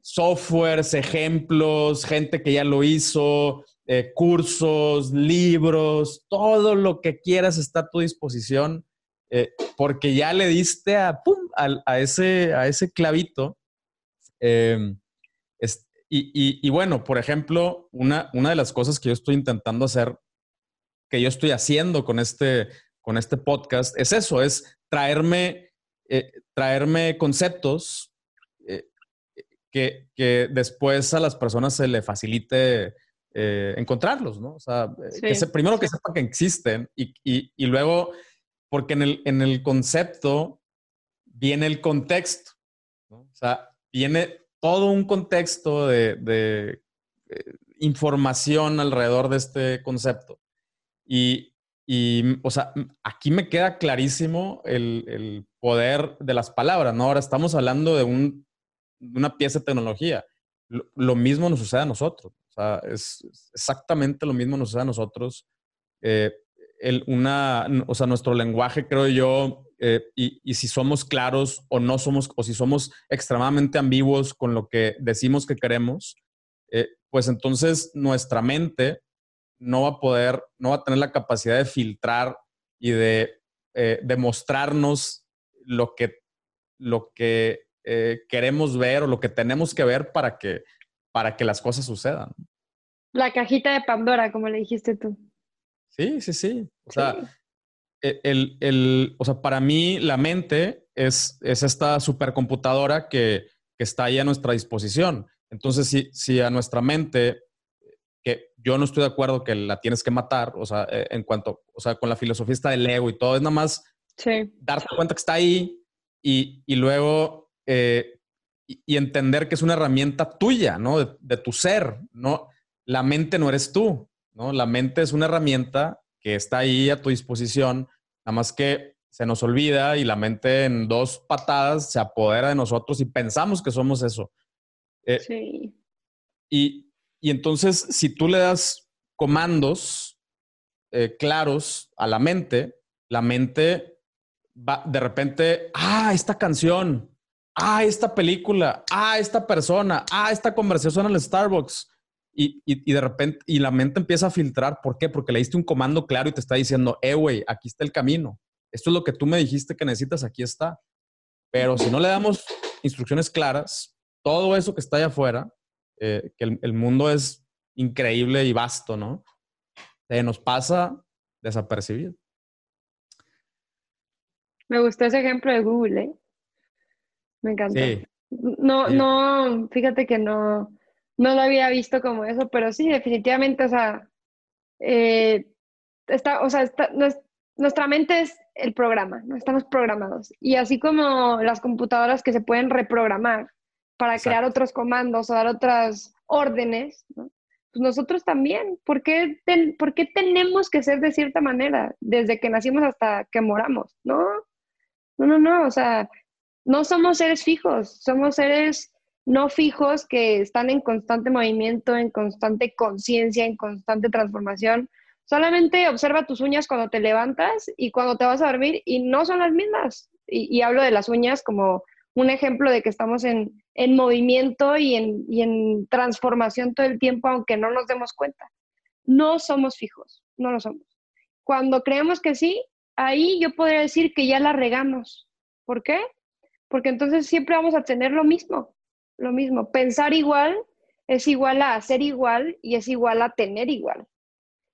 Softwares, ejemplos, gente que ya lo hizo, eh, cursos, libros, todo lo que quieras está a tu disposición, eh, porque ya le diste a, a, ese, a ese clavito. Em, y, bueno, por ejemplo, una, una de las cosas que yo estoy intentando hacer, que yo estoy haciendo con este, con este podcast, es eso, es traerme, eh, traerme conceptos que, que, después a las personas se le facilite eh, encontrarlos, ¿no? O sea, eh, que primero que sepan que existen y, y, luego, porque en el, en el concepto viene el contexto, ¿no? O sea, viene todo un contexto de, de eh, información alrededor de este concepto. Y, y, o sea, aquí me queda clarísimo el, el, poder de las palabras, ¿no? Ahora estamos hablando de, un, una pieza de tecnología. lo mismo nos sucede a nosotros. O sea, es exactamente lo mismo nos sucede a nosotros. Eh, el, una, o sea, nuestro lenguaje, creo yo, eh, y, y, si somos claros o no somos, o si somos extremadamente ambiguos con lo que decimos que queremos, eh, pues entonces nuestra mente no va a poder, no va a tener la capacidad de filtrar y de demostrarnos lo que, lo que queremos ver o lo que tenemos que ver para que para que las cosas sucedan. La cajita de Pandora, como le dijiste tú. Sí, sí, sí. O sea, e, El, el, o sea para mí la mente es, es esta supercomputadora que, que, está ahí a nuestra disposición. Entonces, si, si a nuestra mente, que yo no estoy de acuerdo que la tienes que matar, o sea, e, en cuanto, o sea, con la filosofía está del ego y todo, es nada más darte cuenta que está ahí y, y luego eh, y, entender que es una herramienta tuya, ¿no? De, tu ser, ¿no? La mente no eres tú, ¿no? La mente es una herramienta que está ahí a tu disposición, nada más que se nos olvida y la mente en dos patadas se apodera de nosotros y pensamos que somos eso. Eh, sí. Y, y, entonces, si tú le das comandos eh, claros a la mente, la mente va de repente, ah, esta canción, ah, esta película, ah, esta persona, ah, esta conversación en el Starbucks. Y, y, de repente, y la mente empieza a filtrar. ¿Por qué? Porque le diste un comando claro y te está diciendo, eh, güey, aquí está el camino. Esto es lo que tú me dijiste que necesitas, aquí está. Pero si no le damos instrucciones claras, todo eso que está allá afuera, eh, que el, mundo es increíble y vasto, ¿no? Se nos pasa desapercibido. Me gustó ese ejemplo de Google, ¿eh? Me encanta. No, no, fíjate que no, no lo había visto como eso, pero sí, definitivamente, o sea, eh, está, o sea, nuestra mente es el programa, ¿no? Estamos programados. Y así como las computadoras que se pueden reprogramar para crear otros comandos o dar otras órdenes, ¿no? pues nosotros también. ¿Por qué, ¿Por qué tenemos que ser de cierta manera desde que nacimos hasta que moramos? No, no, no, no. O sea, no somos seres fijos, somos seres no fijos que están en constante movimiento, en constante conciencia, en constante transformación. Solamente observa tus uñas cuando te levantas y cuando te vas a dormir y no son las mismas. Y, hablo de las uñas como un ejemplo de que estamos en, movimiento y en, y en transformación todo el tiempo, aunque no nos demos cuenta. No somos fijos, no lo somos. Cuando creemos que sí, ahí yo podría decir que ya la regamos. ¿Por qué? porque entonces siempre vamos a tener lo mismo, lo mismo. Pensar igual es igual a hacer igual y es igual a tener igual.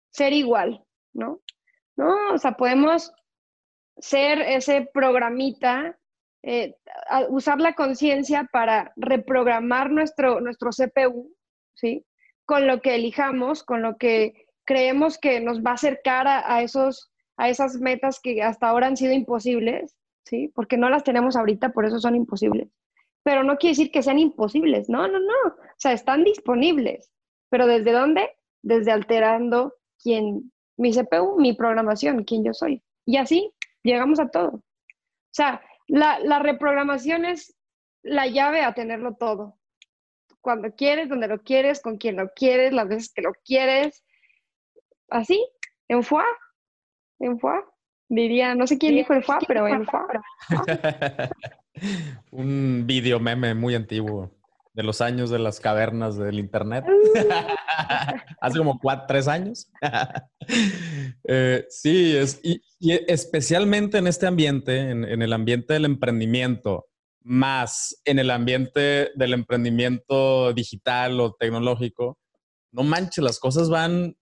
ser igual, ¿no? ¿No? O sea, podemos ser ese programita, eh, usar la conciencia para reprogramar nuestro, nuestro CPU, ¿sí? Con lo que elijamos, con lo que creemos que nos va a acercar a, esos, a esas metas que hasta ahora han sido imposibles, ¿sí? Porque no las tenemos ahorita, por eso son imposibles. Pero no quiere decir que sean imposibles, no, no, no. O sea, están disponibles. Pero ¿desde dónde? Desde alterando quién, mi CPU, mi programación, quién yo soy. Y así llegamos a todo. O sea, la, reprogramación es la llave a tenerlo todo. Cuando quieres, donde lo quieres, con quien lo quieres, las veces que lo quieres. Así, en FUA, en FUA. Diría, no sé quién dijo el FUA, pero en FUA. Un video meme muy antiguo de los años de las cavernas del internet. Hace como cuatro, tres años. Eh, sí, es, y, especialmente en este ambiente, en, el ambiente del emprendimiento, más en el ambiente del emprendimiento digital o tecnológico, no manches, las cosas van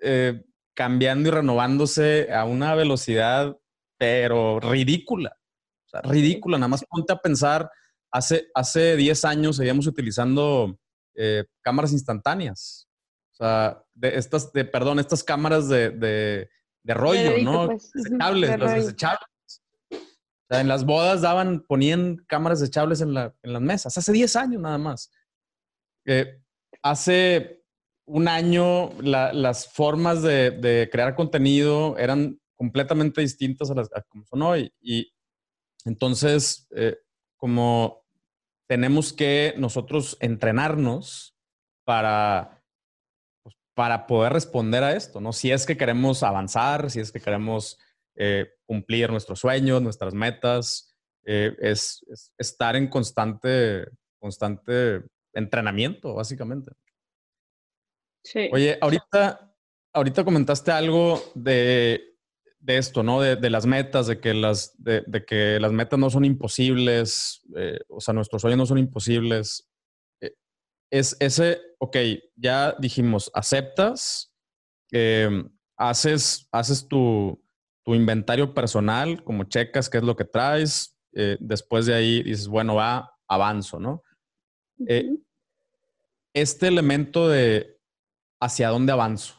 eh, cambiando y renovándose a una velocidad, pero ridícula. O sea, ridícula. Nada más ponte a pensar Hace, hace 10 años seguíamos utilizando eh, cámaras instantáneas. O sea, de estas, de, perdón, estas cámaras de, de, rollo, ¿no? Pues, desechables, las desechables. O sea, en las bodas daban, ponían cámaras desechables en, la, en las mesas. Hace 10 años nada más. Eh, hace un año las formas de, crear contenido eran completamente distintas a las como son hoy. Y entonces, eh, como tenemos que nosotros entrenarnos para, pues, para poder responder a esto, ¿no? Si es que queremos avanzar, si es que queremos eh, cumplir nuestros sueños, nuestras metas, eh, es, estar en constante, constante entrenamiento, básicamente. Sí. Oye, ahorita, ahorita comentaste algo de de esto, ¿no? De, las metas, de que las, de, que las metas no son imposibles, eh, o sea, nuestros sueños no son imposibles. Eh, es ese, ok, ya dijimos, aceptas, em, haces, haces tu, tu, inventario personal, como checas qué es lo que traes, eh, después de ahí dices, bueno, va, avanzo, ¿no? este elemento de hacia dónde avanzo.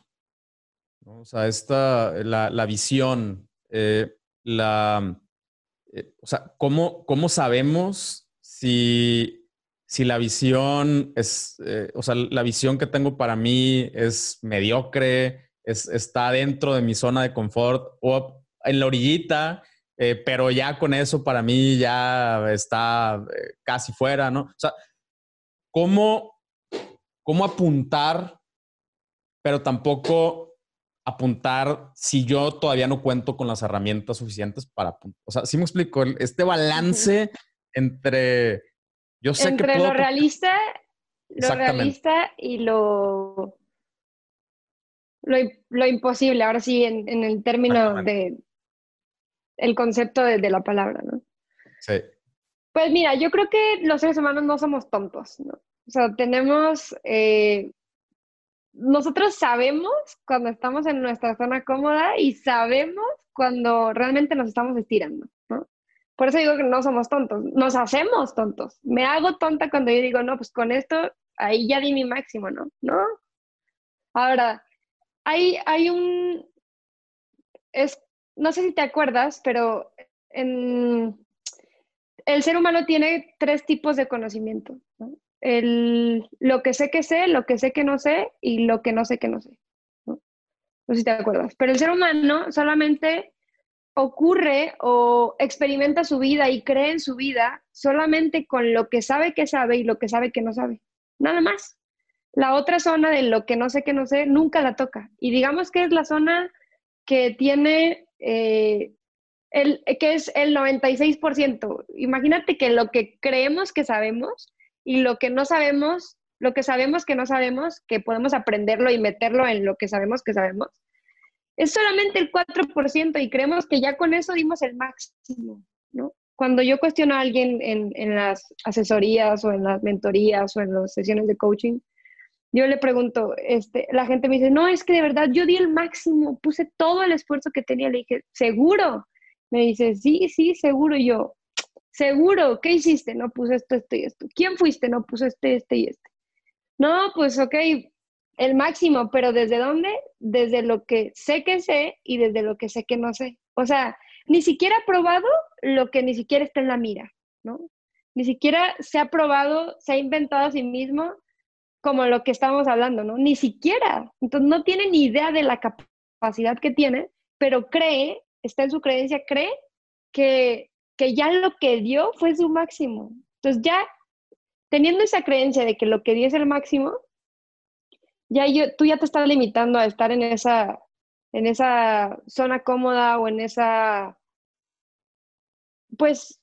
O sea, esta, la, visión, eh, la, eh, o sea, ¿cómo, ¿cómo, sabemos si, si la visión es, eh, o sea, la visión que tengo para mí es mediocre, es, está dentro de mi zona de confort o en la orillita, pero ya con eso para mí ya está casi fuera, ¿no? O sea, ¿cómo, cómo apuntar, pero tampoco apuntar si yo todavía no cuento con las herramientas suficientes para apuntar. O sea, sí me explico, este balance entre yo sé entre lo realista, lo realista y lo, lo, imposible, ahora sí, en, el término de el concepto de, la palabra, ¿no? Sí. Pues mira, yo creo que los seres humanos no somos tontos, ¿no? O sea, tenemos eh, nosotros sabemos cuando estamos en nuestra zona cómoda y sabemos cuando realmente nos estamos estirando, ¿no? Por eso digo que no somos tontos, nos hacemos tontos. Me hago tonta cuando yo digo, no, pues con esto, ahí ya di mi máximo, ¿no? ¿No? Ahora, hay, hay un, es, no sé si te acuerdas, pero en, el ser humano tiene tres tipos de conocimiento. ¿No? el, lo que sé que sé, lo que sé que no sé y lo que no sé que no sé. ¿no? sé si te acuerdas. Pero el ser humano solamente ocurre o experimenta su vida y cree en su vida solamente con lo que sabe que sabe y lo que sabe que no sabe. Nada más. La otra zona de lo que no sé que no sé nunca la toca. Y digamos que es la zona que tiene, eh, el, que es el 96%. Imagínate que lo que creemos que sabemos y lo que no sabemos, lo que sabemos que no sabemos, que podemos aprenderlo y meterlo en lo que sabemos que sabemos, es solamente el 4% y creemos que ya con eso dimos el máximo, ¿no? Cuando yo cuestiono a alguien en, en las asesorías o en las mentorías o en las sesiones de coaching, yo le pregunto, este, la gente me dice, no, es que de verdad yo di el máximo, puse todo el esfuerzo que tenía. Le dije, ¿seguro? Me dice, sí, sí, seguro. Y yo, seguro, ¿qué hiciste? No, puse esto, esto y esto. ¿Quién fuiste? No, puse este, este y este. No, pues ok, el máximo, pero ¿desde dónde? Desde lo que sé que sé y desde lo que sé que no sé. O sea, ni siquiera ha probado lo que ni siquiera está en la mira, ¿no? Ni siquiera se ha probado, se ha inventado a sí mismo como lo que estamos hablando, ¿no? Ni siquiera. Entonces no tiene ni idea de la capacidad que tiene, pero cree, está en su creencia, cree que, que ya lo que dio fue su máximo. Entonces ya teniendo esa creencia de que lo que dio es el máximo, ya tú ya te estás limitando a estar en esa, en esa zona cómoda o en esa, pues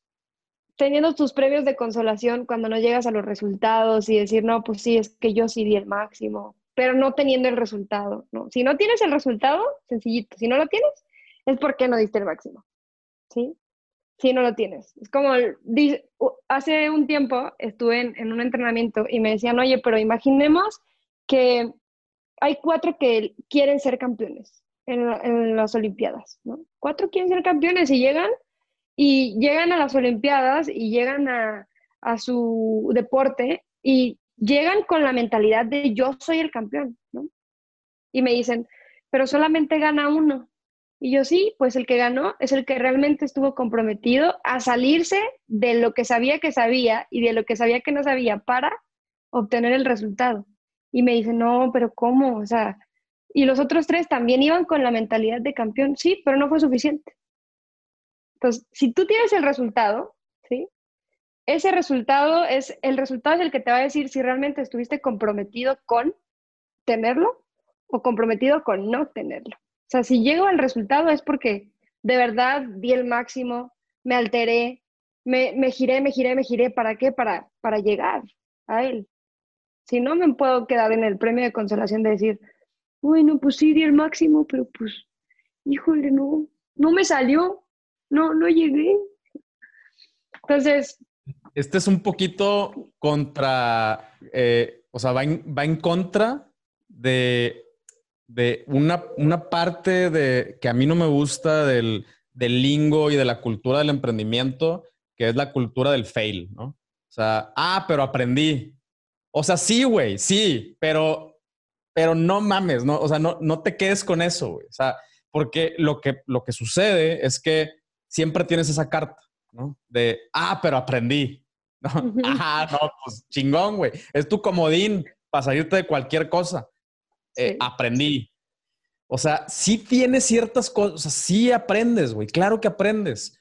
teniendo tus premios de consolación cuando no llegas a los resultados y decir, no, pues sí, es que yo sí di el máximo, pero no teniendo el resultado. Si no tienes el resultado, sencillito, si no lo tienes, es porque no diste el máximo, ¿sí? Si no lo tienes. Es como, hace un tiempo estuve en, un entrenamiento y me decían, oye, pero imaginemos que hay cuatro que quieren ser campeones en, en las Olimpiadas, ¿no? Cuatro quieren ser campeones y llegan y llegan a las Olimpiadas y llegan a, su deporte y llegan con la mentalidad de yo soy el campeón, ¿no? Y me dicen, pero solamente gana uno. Y yo sí, pues el que ganó es el que realmente estuvo comprometido a salirse de lo que sabía que sabía y de lo que sabía que no sabía para obtener el resultado. Y me dicen, no, pero ¿cómo? O sea, y los otros tres también iban con la mentalidad de campeón, sí, pero no fue suficiente. Entonces, si tú tienes el resultado, ¿sí? Ese resultado es, el resultado es el que te va a decir si realmente estuviste comprometido con tenerlo o comprometido con no tenerlo. O sea, si llego al resultado es porque de verdad di el máximo, me alteré, me, me giré, me giré, me giré. ¿Para qué? Para, para llegar a él. Si no, me puedo quedar en el premio de consolación de decir, bueno, pues sí di el máximo, pero pues, híjole, no, no me salió no, no llegué. Entonces... Este es un poquito contra, eh, o sea, va en, contra de, de una, una, parte de, que a mí no me gusta del, del lingo y de la cultura del emprendimiento, que es la cultura del fail, ¿no? O sea, ah, pero aprendí. O sea, sí, güey, sí, pero, pero no mames, ¿no? O sea, no, no te quedes con eso, güey. O sea, porque lo que, lo que sucede es que siempre tienes esa carta, ¿no? De, ah, pero aprendí. ¿no? Ah, no, pues chingón, güey. Es tu comodín para salirte de cualquier cosa. Eh, aprendí. O sea, sí tienes ciertas cosas, sí aprendes, güey. Claro que aprendes,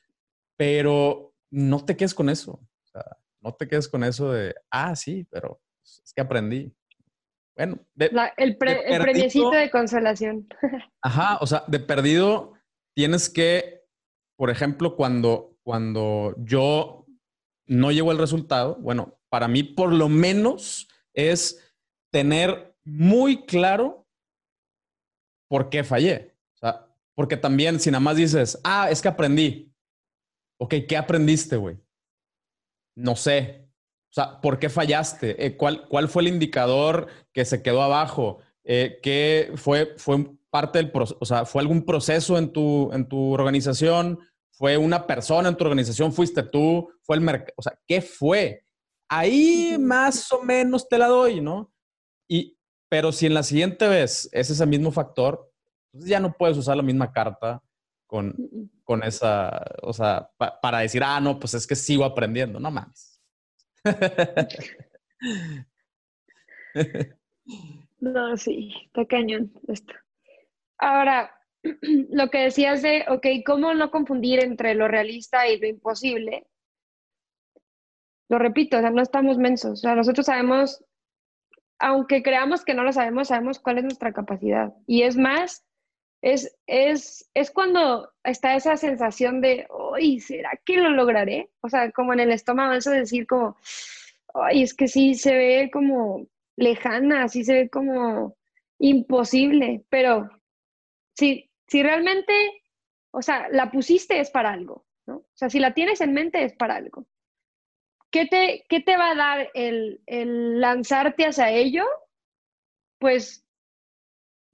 pero no te quedes con eso. O sea, no te quedes con eso de, ah, sí, pero es que aprendí. Bueno, el, el premiecito de consolación. Ajá, o sea, de perdido tienes que por ejemplo, cuando, cuando yo no llego al resultado, bueno, para mí por lo menos es tener muy claro por qué fallé. O sea, porque también si nada más dices, ah, es que aprendí. Ok, ¿qué aprendiste, güey? No sé. O sea, ¿por qué fallaste? Eh, ¿cuál, ¿Cuál fue el indicador que se quedó abajo? Eh, ¿Qué fue, fue parte del proceso? O sea, ¿fue algún proceso en tu, en tu organización? ¿Fue una persona en tu organización? ¿Fuiste tú? ¿Fue el mercado? O sea, ¿qué fue? Ahí más o menos te la doy, ¿no? Y, pero si en la siguiente vez es ese mismo factor, pues ya no puedes usar la misma carta con, con esa, o sea, para decir, ah, no, pues es que sigo aprendiendo. No mames. no, sí, está cañón esto. Ahora, lo que decías de, ok, ¿cómo no confundir entre lo realista y lo imposible? Lo repito, o sea, no estamos mensos, o sea, nosotros sabemos, aunque creamos que no lo sabemos, sabemos cuál es nuestra capacidad. Y es más, es, es, es cuando está esa sensación de, uy, ¿será que lo lograré? O sea, como en el estómago, eso de decir como, ay, es que sí se ve como lejana, sí se ve como imposible, pero sí, si realmente, o sea, la pusiste es para algo, ¿no? O sea, si la tienes en mente es para algo. ¿Qué te, qué te va a dar el, lanzarte hacia ello? pues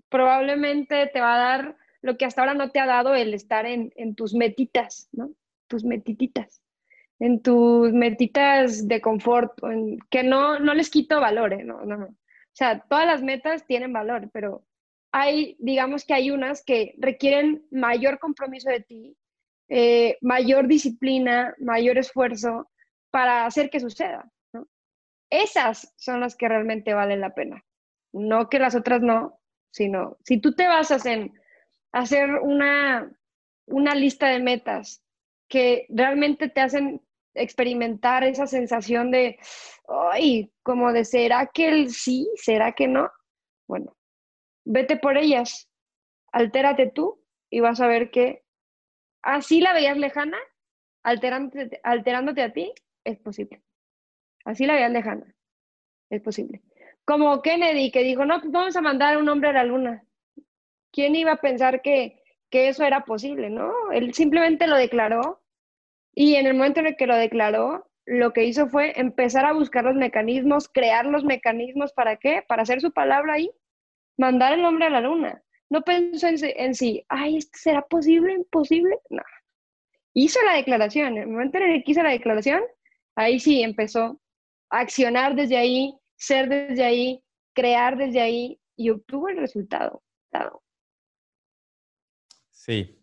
probablemente te va a dar lo que hasta ahora no te ha dado el estar en, tus metitas, ¿no? Tus metititas, en tus metitas de confort, que no, no les quito valor, ¿eh? No, no, no. O sea, todas las metas tienen valor, pero hay, digamos que hay unas que requieren mayor compromiso de ti, eh, mayor disciplina, mayor esfuerzo para hacer que suceda. Esas son las que realmente valen la pena. No que las otras no, sino si tú te basas en hacer una, lista de metas que realmente te hacen experimentar esa sensación de, ay, como de, ¿será que el sí? ¿Será que no? Bueno, vete por ellas, altérate tú y vas a ver que así la veías lejana, alterándote a ti, es posible. Así la veías lejana, es posible. Como Kennedy, que dijo, no, pues vamos a mandar a un hombre a la luna. ¿Quién iba a pensar que, que eso era posible, no? Él simplemente lo declaró y en el momento en el que lo declaró, lo que hizo fue empezar a buscar los mecanismos, crear los mecanismos, ¿para qué? Para hacer su palabra ahí, mandar el hombre a la luna. No pensó en, sí, ay, ¿será posible? ¿Imposible? No. Hizo la declaración. En el momento en el que hizo la declaración, ahí sí empezó a accionar desde ahí, ser desde ahí, crear desde ahí y obtuvo el resultado. Sí.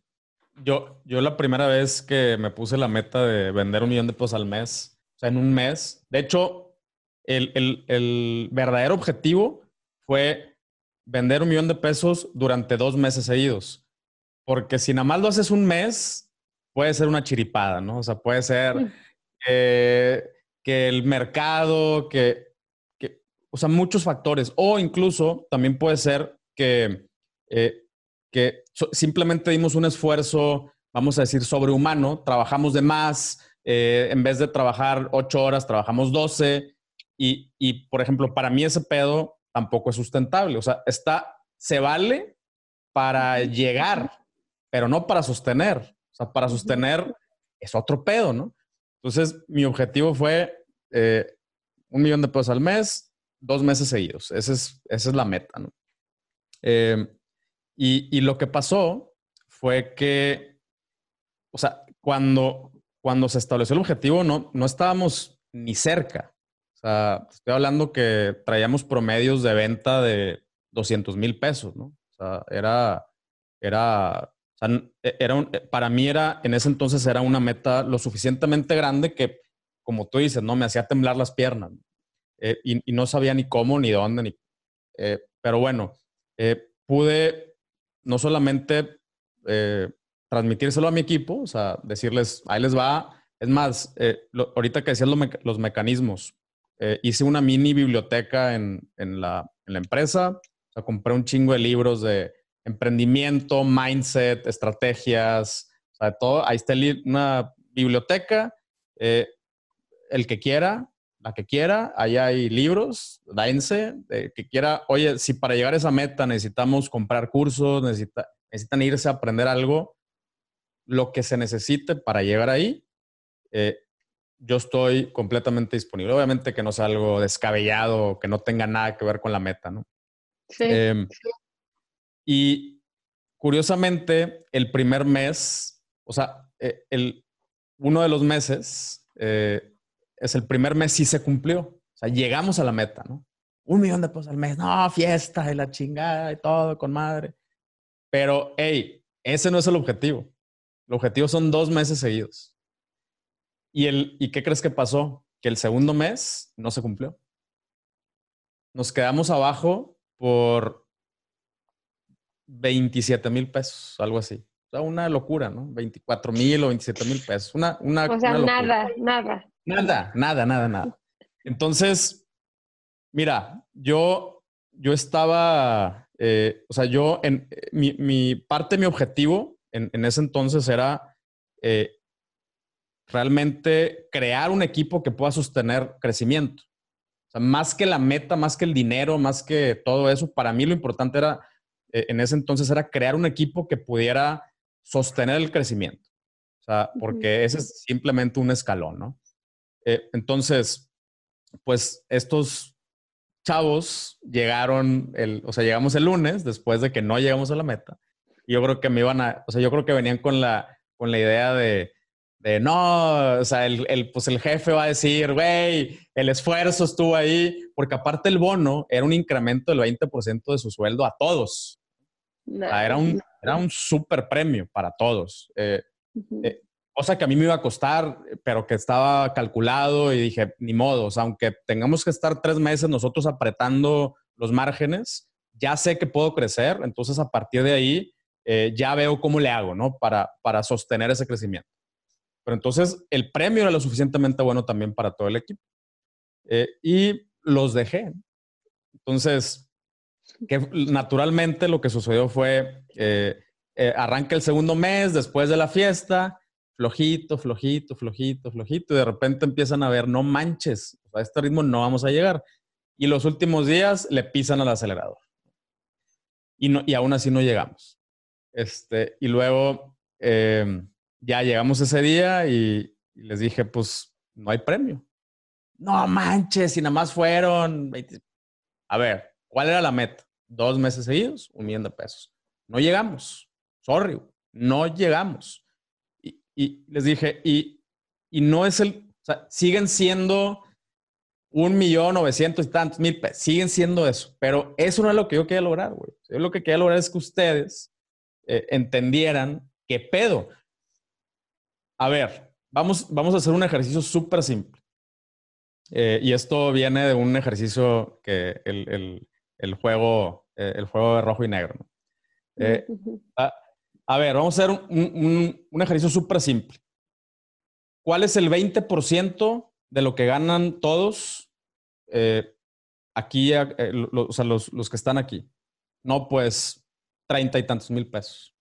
Yo, yo la primera vez que me puse la meta de vender un millón de pesos al mes, o sea, en un mes, de hecho, el, el, el verdadero objetivo fue vender un millón de pesos durante dos meses seguidos. Porque si nada más lo haces un mes, puede ser una chiripada, ¿no? O sea, puede ser mm. que el mercado, que, o sea, muchos factores. O incluso también puede ser que, eh, que simplemente dimos un esfuerzo, vamos a decir, sobrehumano, trabajamos de más, eh, en vez de trabajar ocho horas, trabajamos doce. Y, y, por ejemplo, para mí ese pedo tampoco es sustentable. O sea, está, se vale para llegar, pero no para sostener. O sea, para sostener es otro pedo, ¿no? Entonces, mi objetivo fue eh, un millón de pesos al mes, dos meses seguidos. Esa es, esa es la meta, ¿no? Eh, y, y, lo que pasó fue que, o sea, cuando, cuando se estableció el objetivo, no, no estábamos ni cerca. O sea, estoy hablando que traíamos promedios de venta de 200 mil pesos, ¿no? O sea, era, era, e, era un, para mí era, en ese entonces era una meta lo suficientemente grande que, como tú dices, ¿no? Me hacía temblar las piernas. Eh, y, no sabía ni cómo, ni dónde, ni... Eh, pero bueno, eh, pude no solamente transmitírselo a mi equipo, o sea, decirles, ahí les va. Es más, ahorita que decías los mecanismos, eh, hice una mini biblioteca en, la, empresa. O sea, compré un chingo de libros de emprendimiento, mindset, estrategias, o sea, todo. Ahí está una biblioteca. Eh, el que quiera, la que quiera, ahí hay libros, dáense, que quiera, oye, si para llegar a esa meta necesitamos comprar cursos, necesita, necesitan irse a aprender algo, lo que se necesite para llegar ahí, eh, yo estoy completamente disponible. Obviamente que no sea algo descabellado, que no tenga nada que ver con la meta, ¿no? Sí. Em, y curiosamente, el primer mes, o sea, eh, el, uno de los meses, eh, es el primer mes sí se cumplió. O sea, llegamos a la meta, ¿no? Un millón de pesos al mes, no, fiesta y la chingada y todo con madre. Pero, hey, ese no es el objetivo. El objetivo son dos meses seguidos. ¿Y, el, ¿Y qué crees que pasó? Que el segundo mes no se cumplió. Nos quedamos abajo por 27 mil pesos, algo así. O sea, una locura, ¿no? 24 mil o 27 mil pesos. Una, una, o sea, nada, nada. Nada, nada, nada, nada. Entonces, mira, yo, yo estaba, eh, o sea, yo, en, eh, mi, mi, parte, mi objetivo en, en ese entonces era eh, realmente crear un equipo que pueda sostener crecimiento. O sea, más que la meta, más que el dinero, más que todo eso, para mí lo importante era, en ese entonces, era crear un equipo que pudiera sostener el crecimiento. O sea, porque ese es simplemente un escalón, ¿no? Eh, entonces, pues estos chavos llegaron, el, o sea, llegamos el lunes después de que no llegamos a la meta. Y yo creo que me iban a, o sea, yo creo que venían con la, con la idea de, de no, o sea, el, el, pues el jefe va a decir, güey, el esfuerzo estuvo ahí, porque aparte el bono era un incremento del 20% de su sueldo a todos. Era un, era un super premio para todos. Eh, eh, cosa que a mí me iba a costar, pero que estaba calculado y dije, ni modo, o sea, aunque tengamos que estar tres meses nosotros apretando los márgenes, ya sé que puedo crecer, entonces a partir de ahí eh, ya veo cómo le hago, ¿no? Para, para sostener ese crecimiento. Pero entonces el premio era lo suficientemente bueno también para todo el equipo. Eh, y los dejé. Entonces, que naturalmente lo que sucedió fue, eh, eh, arranca el segundo mes después de la fiesta, flojito, flojito, flojito, flojito, y de repente empiezan a ver, no manches, a este ritmo no vamos a llegar. Y los últimos días le pisan al acelerador. Y, no, y aún así no llegamos. Este, y luego, ya llegamos ese día y, les dije, pues no hay premio. No manches, si nada más fueron. A ver, ¿cuál era la meta? Dos meses seguidos, un millón de pesos. No llegamos. Sorry, no llegamos. Y, les dije, y, y, no es el, siguen siendo un millón novecientos y tantos mil pesos, siguen siendo eso, pero eso no es lo que yo quería lograr, güey. Yo lo que quería lograr es que ustedes eh, entendieran qué pedo. A ver, vamos, vamos a hacer un ejercicio súper simple. Eh, y esto viene de un ejercicio que el, juego, eh, el juego de rojo y negro. Eh, a, ver, vamos a hacer un, un, ejercicio súper simple. ¿Cuál es el 20% de lo que ganan todos aquí, o sea, los, los que están aquí? No, pues, treinta y tantos mil pesos.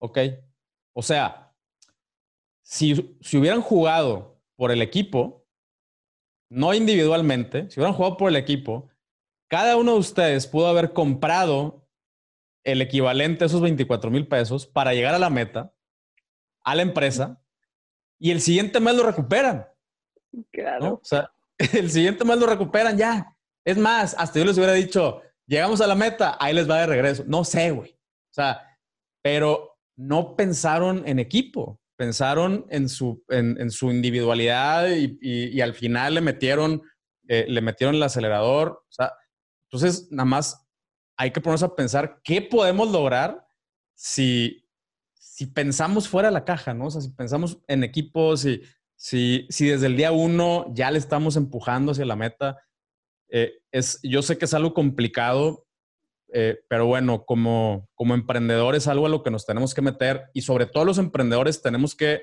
¿Ok? O sea, si, hubieran jugado por el equipo, no individualmente, si hubieran jugado por el equipo, cada uno de ustedes pudo haber comprado el equivalente a esos 24 mil pesos para llegar a la meta, a la empresa, y el siguiente mes lo recuperan. Claro. O sea, el siguiente mes lo recuperan ya. Es más, hasta yo les hubiera dicho, llegamos a la meta, ahí les va de regreso. No sé, güey. O sea, pero no pensaron en equipo pensaron en su, en, su individualidad y, al final le metieron, eh, le metieron el acelerador. O sea, entonces, nada más hay que ponernos a pensar qué podemos lograr si, si pensamos fuera de la caja, ¿no? O sea, si pensamos en equipos, y si, si desde el día uno ya le estamos empujando hacia la meta. Eh, es, yo sé que es algo complicado eh, pero bueno, como, como emprendedores es algo a lo que nos tenemos que meter y sobre todo los emprendedores tenemos que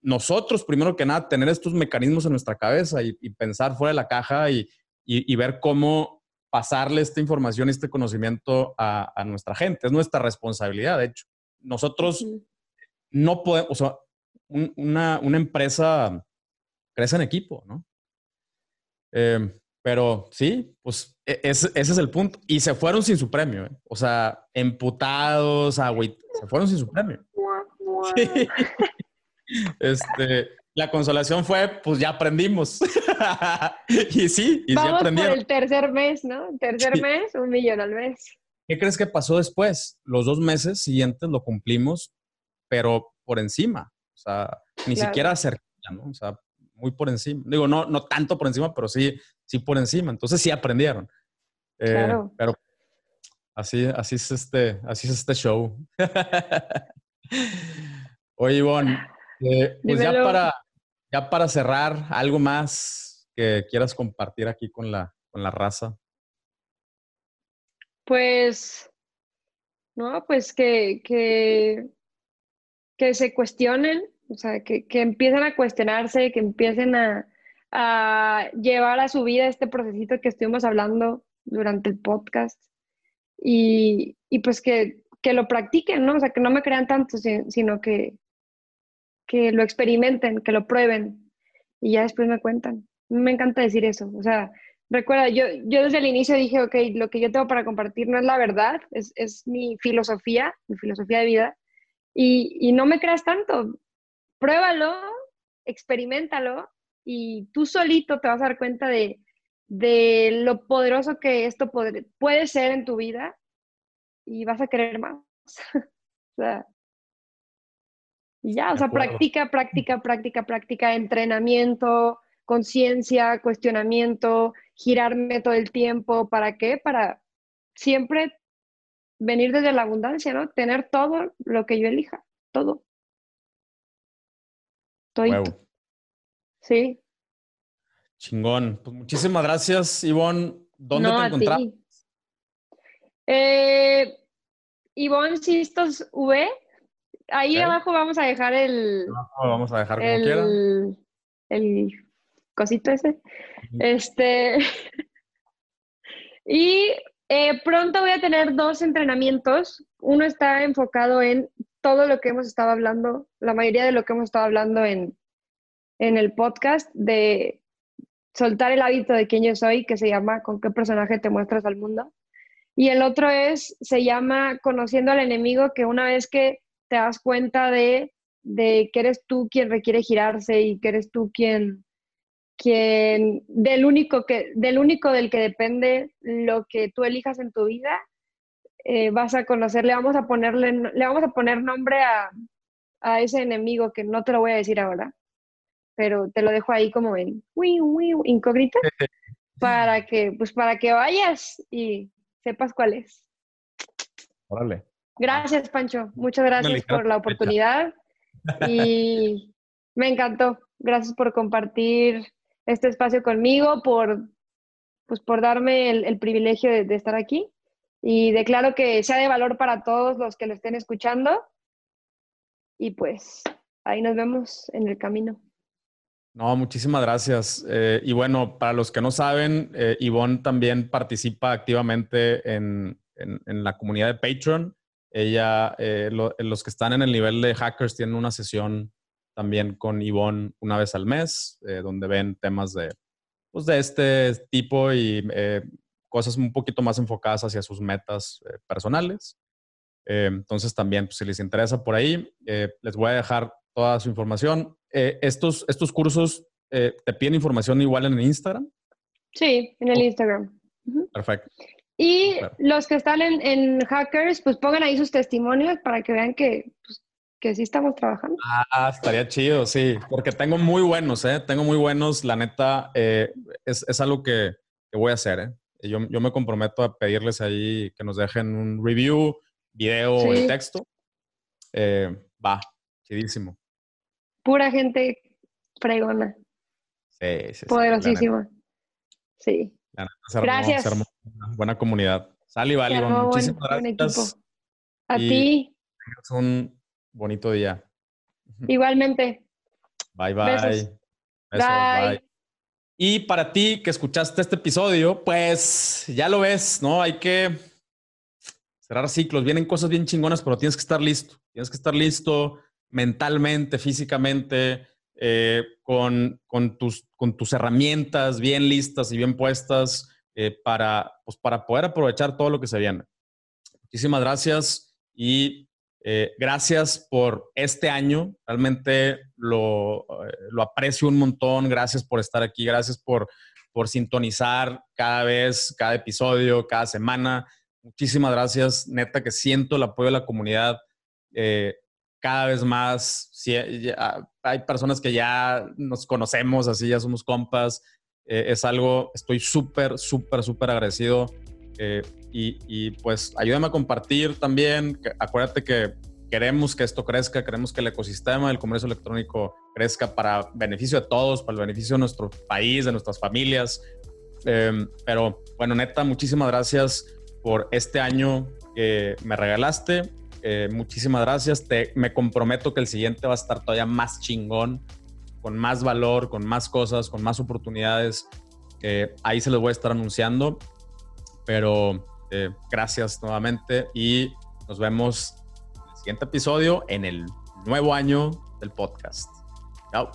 nosotros, primero que nada, tener estos mecanismos en nuestra cabeza y, pensar fuera de la caja y, y, ver cómo pasarle esta información y este conocimiento a, a, nuestra gente. Es nuestra responsabilidad, de hecho. Nosotros no podemos, o sea, una, una, empresa crece en equipo, ¿no? Eh, pero sí, pues e, ese, es el punto. Y se fueron sin su premio. ¿eh? O sea, emputados, agüit, se fueron sin su premio. Este, la consolación fue, pues ya aprendimos. y sí, y Vamos ya aprendieron. Por el tercer mes, ¿no? Tercer mes, un millón al mes. ¿Qué crees que pasó después? Los dos meses siguientes lo cumplimos, pero por encima. O sea, ni siquiera cerca, ¿no? O sea, muy por encima. Digo, no, no tanto por encima, pero sí, sí por encima. Entonces sí aprendieron. Eh, claro. Pero así, así es este, así es este show. Oye, Ivonne, eh, pues ya para, ya para cerrar, algo más que quieras compartir aquí con la, con la raza. Pues, no, pues que, que, que se cuestionen, o sea, que, que empiecen a cuestionarse, que empiecen a, a llevar a su vida este procesito que estuvimos hablando durante el podcast y, y pues que, que, lo practiquen, ¿no? O sea, que no me crean tanto, sino que, que lo experimenten, que lo prueben y ya después me cuentan. Me encanta decir eso. O sea, recuerda, yo, yo desde el inicio dije, ok, lo que yo tengo para compartir no es la verdad, es, es mi filosofía, mi filosofía de vida. Y, y no me creas tanto, pruébalo, experimentalo y tú solito te vas a dar cuenta de, de lo poderoso que esto puede, puede ser en tu vida y vas a querer más. o sea, y ya, o sea, práctica, práctica, práctica, práctica, entrenamiento, conciencia, cuestionamiento, girarme todo el tiempo. ¿Para qué? Para siempre venir desde la abundancia, ¿no? Tener todo lo que yo elija, todo. Todo. Sí. Chingón. Pues muchísimas gracias, Ivonne. ¿Dónde te encontramos? Eh, Ivonne Sistos V. Ahí abajo vamos a dejar el. vamos a dejar como el, El cosito ese. Este. y eh, pronto voy a tener dos entrenamientos. Uno está enfocado en todo lo que hemos estado hablando, la mayoría de lo que hemos estado hablando en, en el podcast, de soltar el hábito de quién yo soy, que se llama ¿Con qué personaje te muestras al mundo? Y el otro es, se llama Conociendo al enemigo, que una vez que te das cuenta de, de que eres tú quien requiere girarse y que eres tú quien, quien del único que del único del que depende lo que tú elijas en tu vida eh, vas a conocer le vamos a ponerle le vamos a poner nombre a, a, ese enemigo que no te lo voy a decir ahora pero te lo dejo ahí como en incógnita para que pues para que vayas y sepas cuál es Órale. Gracias Pancho muchas gracias por la oportunidad y me encantó gracias por compartir este espacio conmigo, por, pues, por darme el, privilegio de, estar aquí. Y declaro que sea de valor para todos los que lo estén escuchando. Y pues ahí nos vemos en el camino. No, muchísimas gracias. Eh, y bueno, para los que no saben, eh, Ivonne también participa activamente en, la comunidad de Patreon. Ella, eh, los que están en el nivel de hackers tienen una sesión también con Ivonne una vez al mes, eh, donde ven temas de, pues, de este tipo y eh, cosas un poquito más enfocadas hacia sus metas eh, personales. entonces también, pues, si les interesa por ahí, les voy a dejar toda su información. estos, estos cursos te piden información igual en el Instagram. Sí, en el Instagram. Perfecto. Y los que están en, en, Hackers, pues pongan ahí sus testimonios para que vean que pues, que sí estamos trabajando. Ah, estaría chido, sí, porque tengo muy buenos, ¿eh? Tengo muy buenos, la neta, eh, es, es, algo que, que, voy a hacer, ¿eh? Yo, yo, me comprometo a pedirles ahí que nos dejen un review, video y texto. Eh, va, chidísimo. Pura gente fregona. Sí, sí. Poderosísima. Sí. Gracias. Buena comunidad. Sal y vale, muchísimas gracias. A ti. Es un bonito día. Igualmente. Bye, bye. bye. Y para ti que escuchaste este episodio, pues ya lo ves, ¿no? Hay que cerrar ciclos. Vienen cosas bien chingonas, pero tienes que estar listo. Tienes que estar listo mentalmente, físicamente, eh, con, con, tus, con tus herramientas bien listas y bien puestas eh, para, pues, para poder aprovechar todo lo que se viene. Muchísimas gracias y eh, gracias por este año, realmente lo, eh, lo, aprecio un montón, gracias por estar aquí, gracias por, por sintonizar cada vez, cada episodio, cada semana. Muchísimas gracias, neta que siento el apoyo de la comunidad eh, cada vez más. hay personas que ya nos conocemos, así ya somos compas. Es algo, estoy súper, súper, súper agradecido eh, y, pues ayúdame a compartir también. Acuérdate que queremos que esto crezca, queremos que el ecosistema del comercio electrónico crezca para beneficio de todos, para el beneficio de nuestro país, de nuestras familias. Em, pero bueno, neta, muchísimas gracias por este año que me regalaste. Eh, muchísimas gracias. Te, me comprometo que el siguiente va a estar todavía más chingón, con más valor, con más cosas, con más oportunidades. ahí se los voy a estar anunciando. Pero eh, gracias nuevamente y nos vemos en el siguiente episodio en el nuevo año del podcast. Chao.